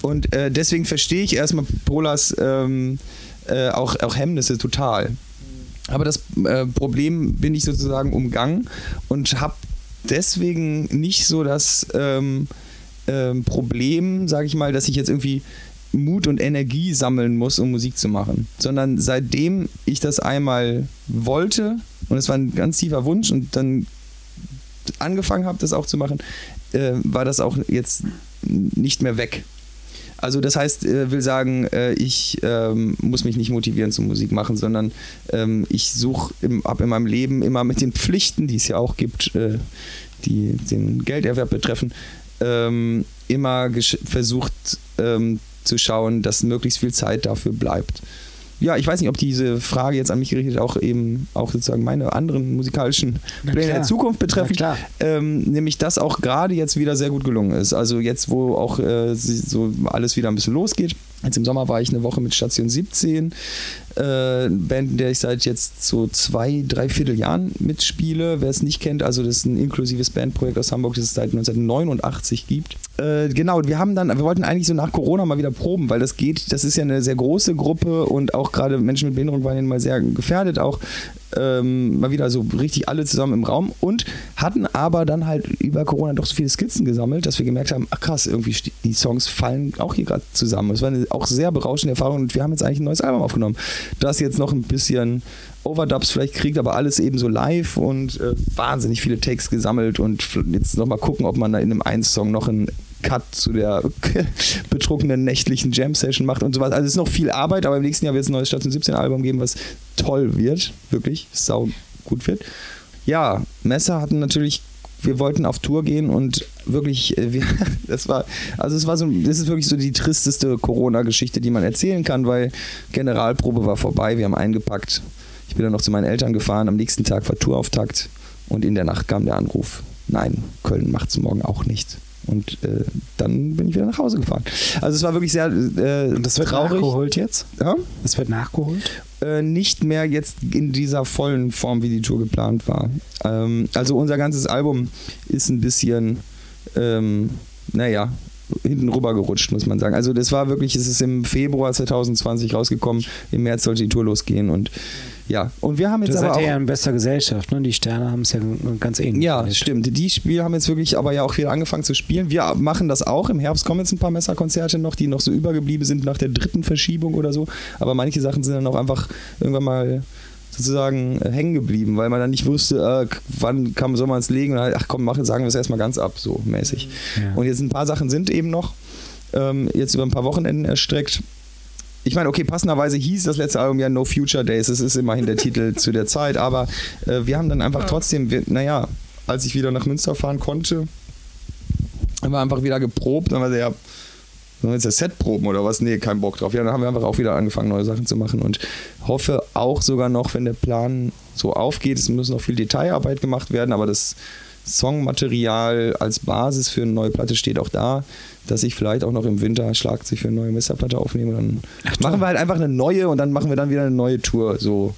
Und äh, deswegen verstehe ich erstmal Polas ähm, äh, auch, auch Hemmnisse total. Aber das äh, Problem bin ich sozusagen umgangen und habe deswegen nicht so das ähm, ähm, Problem, sage ich mal, dass ich jetzt irgendwie Mut und Energie sammeln muss, um Musik zu machen. Sondern seitdem ich das einmal wollte, und es war ein ganz tiefer Wunsch, und dann angefangen habe, das auch zu machen, äh, war das auch jetzt nicht mehr weg. Also das heißt, äh, will sagen, äh, ich ähm, muss mich nicht motivieren zum Musik machen, sondern ähm, ich suche ab in meinem Leben immer mit den Pflichten, die es ja auch gibt, äh, die den Gelderwerb betreffen, ähm, immer versucht ähm, zu schauen, dass möglichst viel Zeit dafür bleibt. Ja, ich weiß nicht, ob diese Frage jetzt an mich gerichtet auch eben auch sozusagen meine anderen musikalischen Pläne der. Zukunft betreffen. Ähm, nämlich das auch gerade jetzt wieder sehr gut gelungen ist. Also jetzt, wo auch äh, so alles wieder ein bisschen losgeht. Jetzt im Sommer war ich eine Woche mit Station 17, äh, Band, in der ich seit jetzt so zwei, drei Vierteljahren mitspiele. Wer es nicht kennt, also das ist ein inklusives Bandprojekt aus Hamburg, das es seit 1989 gibt. Äh, genau, wir haben dann, wir wollten eigentlich so nach Corona mal wieder proben, weil das geht, das ist ja eine sehr große Gruppe und auch gerade Menschen mit Behinderung waren ja mal sehr gefährdet auch ähm, mal wieder so richtig alle zusammen im Raum und hatten aber dann halt über Corona doch so viele Skizzen gesammelt, dass wir gemerkt haben, ach krass, irgendwie die Songs fallen auch hier gerade zusammen. Es war eine auch sehr berauschende Erfahrung und wir haben jetzt eigentlich ein neues Album aufgenommen, das jetzt noch ein bisschen Overdubs vielleicht kriegt, aber alles eben so live und äh, wahnsinnig viele Takes gesammelt und jetzt nochmal gucken, ob man da in einem einen Song noch einen Cut zu der betrunkenen nächtlichen Jam-Session macht und sowas. Also es ist noch viel Arbeit, aber im nächsten Jahr wird es ein neues Station 17 Album geben, was toll wird, wirklich, sau gut wird. Ja, Messer hatten natürlich, wir wollten auf Tour gehen und wirklich, äh, wir, das war, also es war so, das ist wirklich so die tristeste Corona-Geschichte, die man erzählen kann, weil Generalprobe war vorbei, wir haben eingepackt. Ich bin dann noch zu meinen Eltern gefahren, am nächsten Tag war Tourauftakt und in der Nacht kam der Anruf, nein, Köln macht es morgen auch nicht. Und äh, dann bin ich wieder nach Hause gefahren. Also es war wirklich sehr äh, Und das wird traurig. nachgeholt jetzt? Ja? Das wird nachgeholt? Äh, nicht mehr jetzt in dieser vollen Form, wie die Tour geplant war. Ähm, also unser ganzes Album ist ein bisschen, ähm, naja, hinten rüber gerutscht, muss man sagen. Also das war wirklich, es ist im Februar 2020 rausgekommen, im März sollte die Tour losgehen und ja, und wir haben jetzt aber seid auch... ja in bester Gesellschaft, ne? Die Sterne haben es ja ganz ähnlich. Ja, erlebt. stimmt. Die Spiele haben jetzt wirklich aber ja auch wieder angefangen zu spielen. Wir machen das auch. Im Herbst kommen jetzt ein paar Messerkonzerte noch, die noch so übergeblieben sind nach der dritten Verschiebung oder so. Aber manche Sachen sind dann auch einfach irgendwann mal sozusagen äh, hängen geblieben, weil man dann nicht wusste, äh, wann kann, soll man es legen und halt, ach komm, machen, sagen wir es erstmal ganz ab, so mäßig. Ja. Und jetzt ein paar Sachen sind eben noch ähm, jetzt über ein paar Wochenenden erstreckt. Ich meine, okay, passenderweise hieß das letzte Album ja No Future Days. Das ist immerhin der Titel zu der Zeit. Aber äh, wir haben dann einfach trotzdem, wir, naja, als ich wieder nach Münster fahren konnte, haben wir einfach wieder geprobt. Dann haben wir gesagt, ja, sollen wir jetzt das Set proben oder was? Nee, kein Bock drauf. Ja, dann haben wir einfach auch wieder angefangen, neue Sachen zu machen und hoffe auch sogar noch, wenn der Plan so aufgeht, es muss noch viel Detailarbeit gemacht werden, aber das Songmaterial als Basis für eine neue Platte steht auch da, dass ich vielleicht auch noch im Winter Schlagzeug für eine neue Messerplatte aufnehme. Dann machen wir halt einfach eine neue und dann machen wir dann wieder eine neue Tour. So.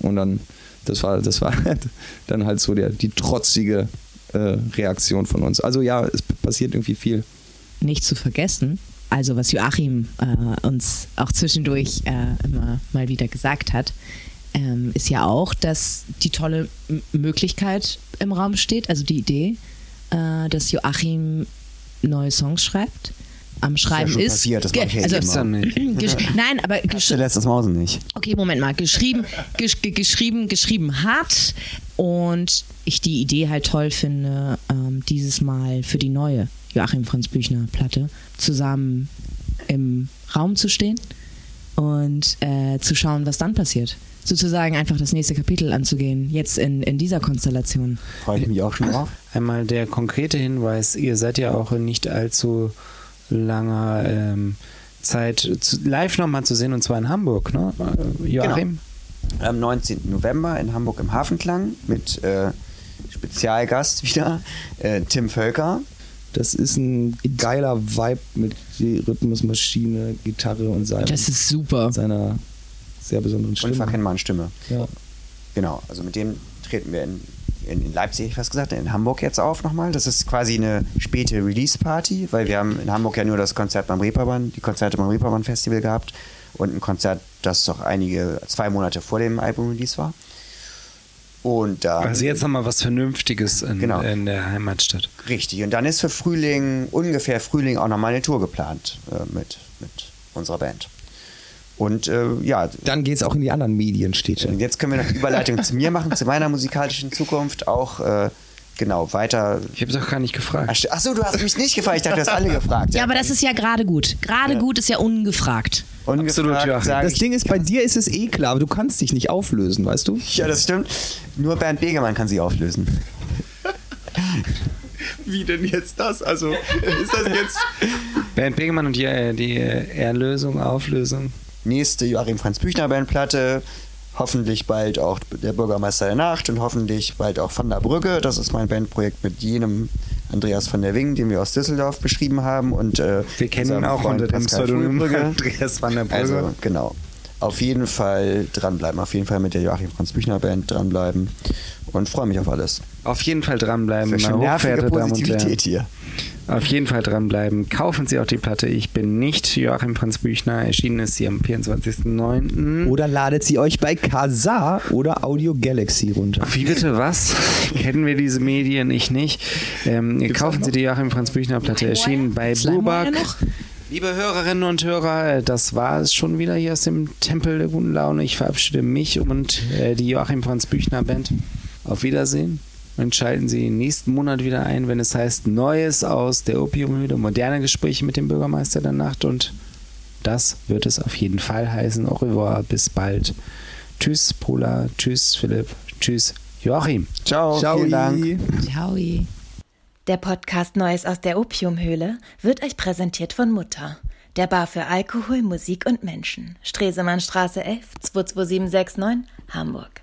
Und dann, das war, das war dann halt so der, die trotzige äh, Reaktion von uns. Also ja, es passiert irgendwie viel. nicht zu vergessen, also was Joachim äh, uns auch zwischendurch äh, immer mal wieder gesagt hat, ähm, ist ja auch, dass die tolle M Möglichkeit im Raum steht, also die Idee, äh, dass Joachim neue Songs schreibt. Am Schreiben schon ist. passiert, das Ge- mach ich ja also, immer. Ist Nein, aber gesch Du lässt das Mausen nicht. Okay, Moment mal. Geschrieben, gesch ge- geschrieben, geschrieben hat und ich die Idee halt toll finde, ähm, dieses Mal für die neue Joachim Franz Büchner Platte zusammen im Raum zu stehen und äh, zu schauen, was dann passiert. Sozusagen einfach das nächste Kapitel anzugehen, jetzt in, in dieser Konstellation. Freue ich mich auch schon drauf. Einmal der konkrete Hinweis, ihr seid ja auch in nicht allzu langer ähm, Zeit zu, live nochmal zu sehen und zwar in Hamburg, ne? Äh, Joachim? Am 19. November in Hamburg im Hafenklang mit äh, Spezialgast wieder, äh, Tim Völker. Das ist ein geiler Vibe mit Rhythmusmaschine, Gitarre und seinem, Das ist super. seiner sehr besonderen Stimme. Unverkennbaren Stimme. Ja. Genau, also mit dem treten wir in, in, in Leipzig, fast gesagt, in Hamburg jetzt auf nochmal. Das ist quasi eine späte Release-Party, weil wir haben in Hamburg ja nur das Konzert beim Reeperbahn, die Konzerte beim Reeperbahn Festival gehabt und ein Konzert, das doch einige, zwei Monate vor dem Album-Release war. Und da Also jetzt nochmal was Vernünftiges in, Genau. in der Heimatstadt. Richtig. Und dann ist für Frühling, ungefähr Frühling, auch nochmal eine Tour geplant äh, mit, mit unserer Band. Und äh, ja, Dann geht es auch in die anderen Medienstädte. und jetzt können wir noch die Überleitung zu mir machen, zu meiner musikalischen Zukunft. Auch äh, genau weiter. Ich habe doch gar nicht gefragt. Achso, du hast mich nicht gefragt. Ich dachte, du hast alle gefragt. Ja, aber das ist ja gerade gut. Gerade gut ist ja ungefragt. Ungefragt Absolut, ja. Das Ding ist, bei dir ist es eh klar, aber du kannst dich nicht auflösen, weißt du? Ja, das stimmt. Nur Bernd Begemann kann sie auflösen. Wie denn jetzt das? Also, ist das jetzt. Bernd Begemann und die, äh, die äh, Erlösung, Auflösung. Nächste Joachim Franz Büchner Bandplatte. Hoffentlich bald auch der Bürgermeister der Nacht und hoffentlich bald auch Van der Brücke. Das ist mein Bandprojekt mit jenem Andreas von der Wing, den wir aus Düsseldorf beschrieben haben. Und, äh, Wir kennen ihn auch Freund unter dem Pseudonym. Andreas van der Brücke. Also, genau. Auf jeden Fall dranbleiben. Auf jeden Fall mit der Joachim Franz Büchner Band dranbleiben. Und freue mich auf alles. Auf jeden Fall dranbleiben, Für meine schon nervige Positivität hier. Auf jeden Fall dranbleiben. Kaufen Sie auch die Platte. Ich bin nicht Joachim Franz Büchner. Erschienen ist sie am 24.09. Oder ladet sie euch bei Kazaa oder Audio Galaxy runter. Wie bitte was? Kennen wir diese Medien? Ich nicht. Ähm, kaufen Sie die Joachim Franz Büchner Platte. Erschienen bei noch? Liebe Hörerinnen und Hörer, das war es schon wieder hier aus dem Tempel der guten Laune. Ich verabschiede mich und äh, die Joachim Franz Büchner Band. Auf Wiedersehen und schalten Sie nächsten Monat wieder ein, wenn es heißt Neues aus der Opiumhöhle, moderne Gespräche mit dem Bürgermeister der Nacht und das wird es auf jeden Fall heißen. Au revoir, bis bald. Tschüss, Pola, tschüss, Philipp, tschüss, Joachim. Ciao, Ciao. vielen Dank. Ciao. Der Podcast Neues aus der Opiumhöhle wird euch präsentiert von Mutter. Der Bar für Alkohol, Musik und Menschen. Stresemannstraße 11 22769, Hamburg.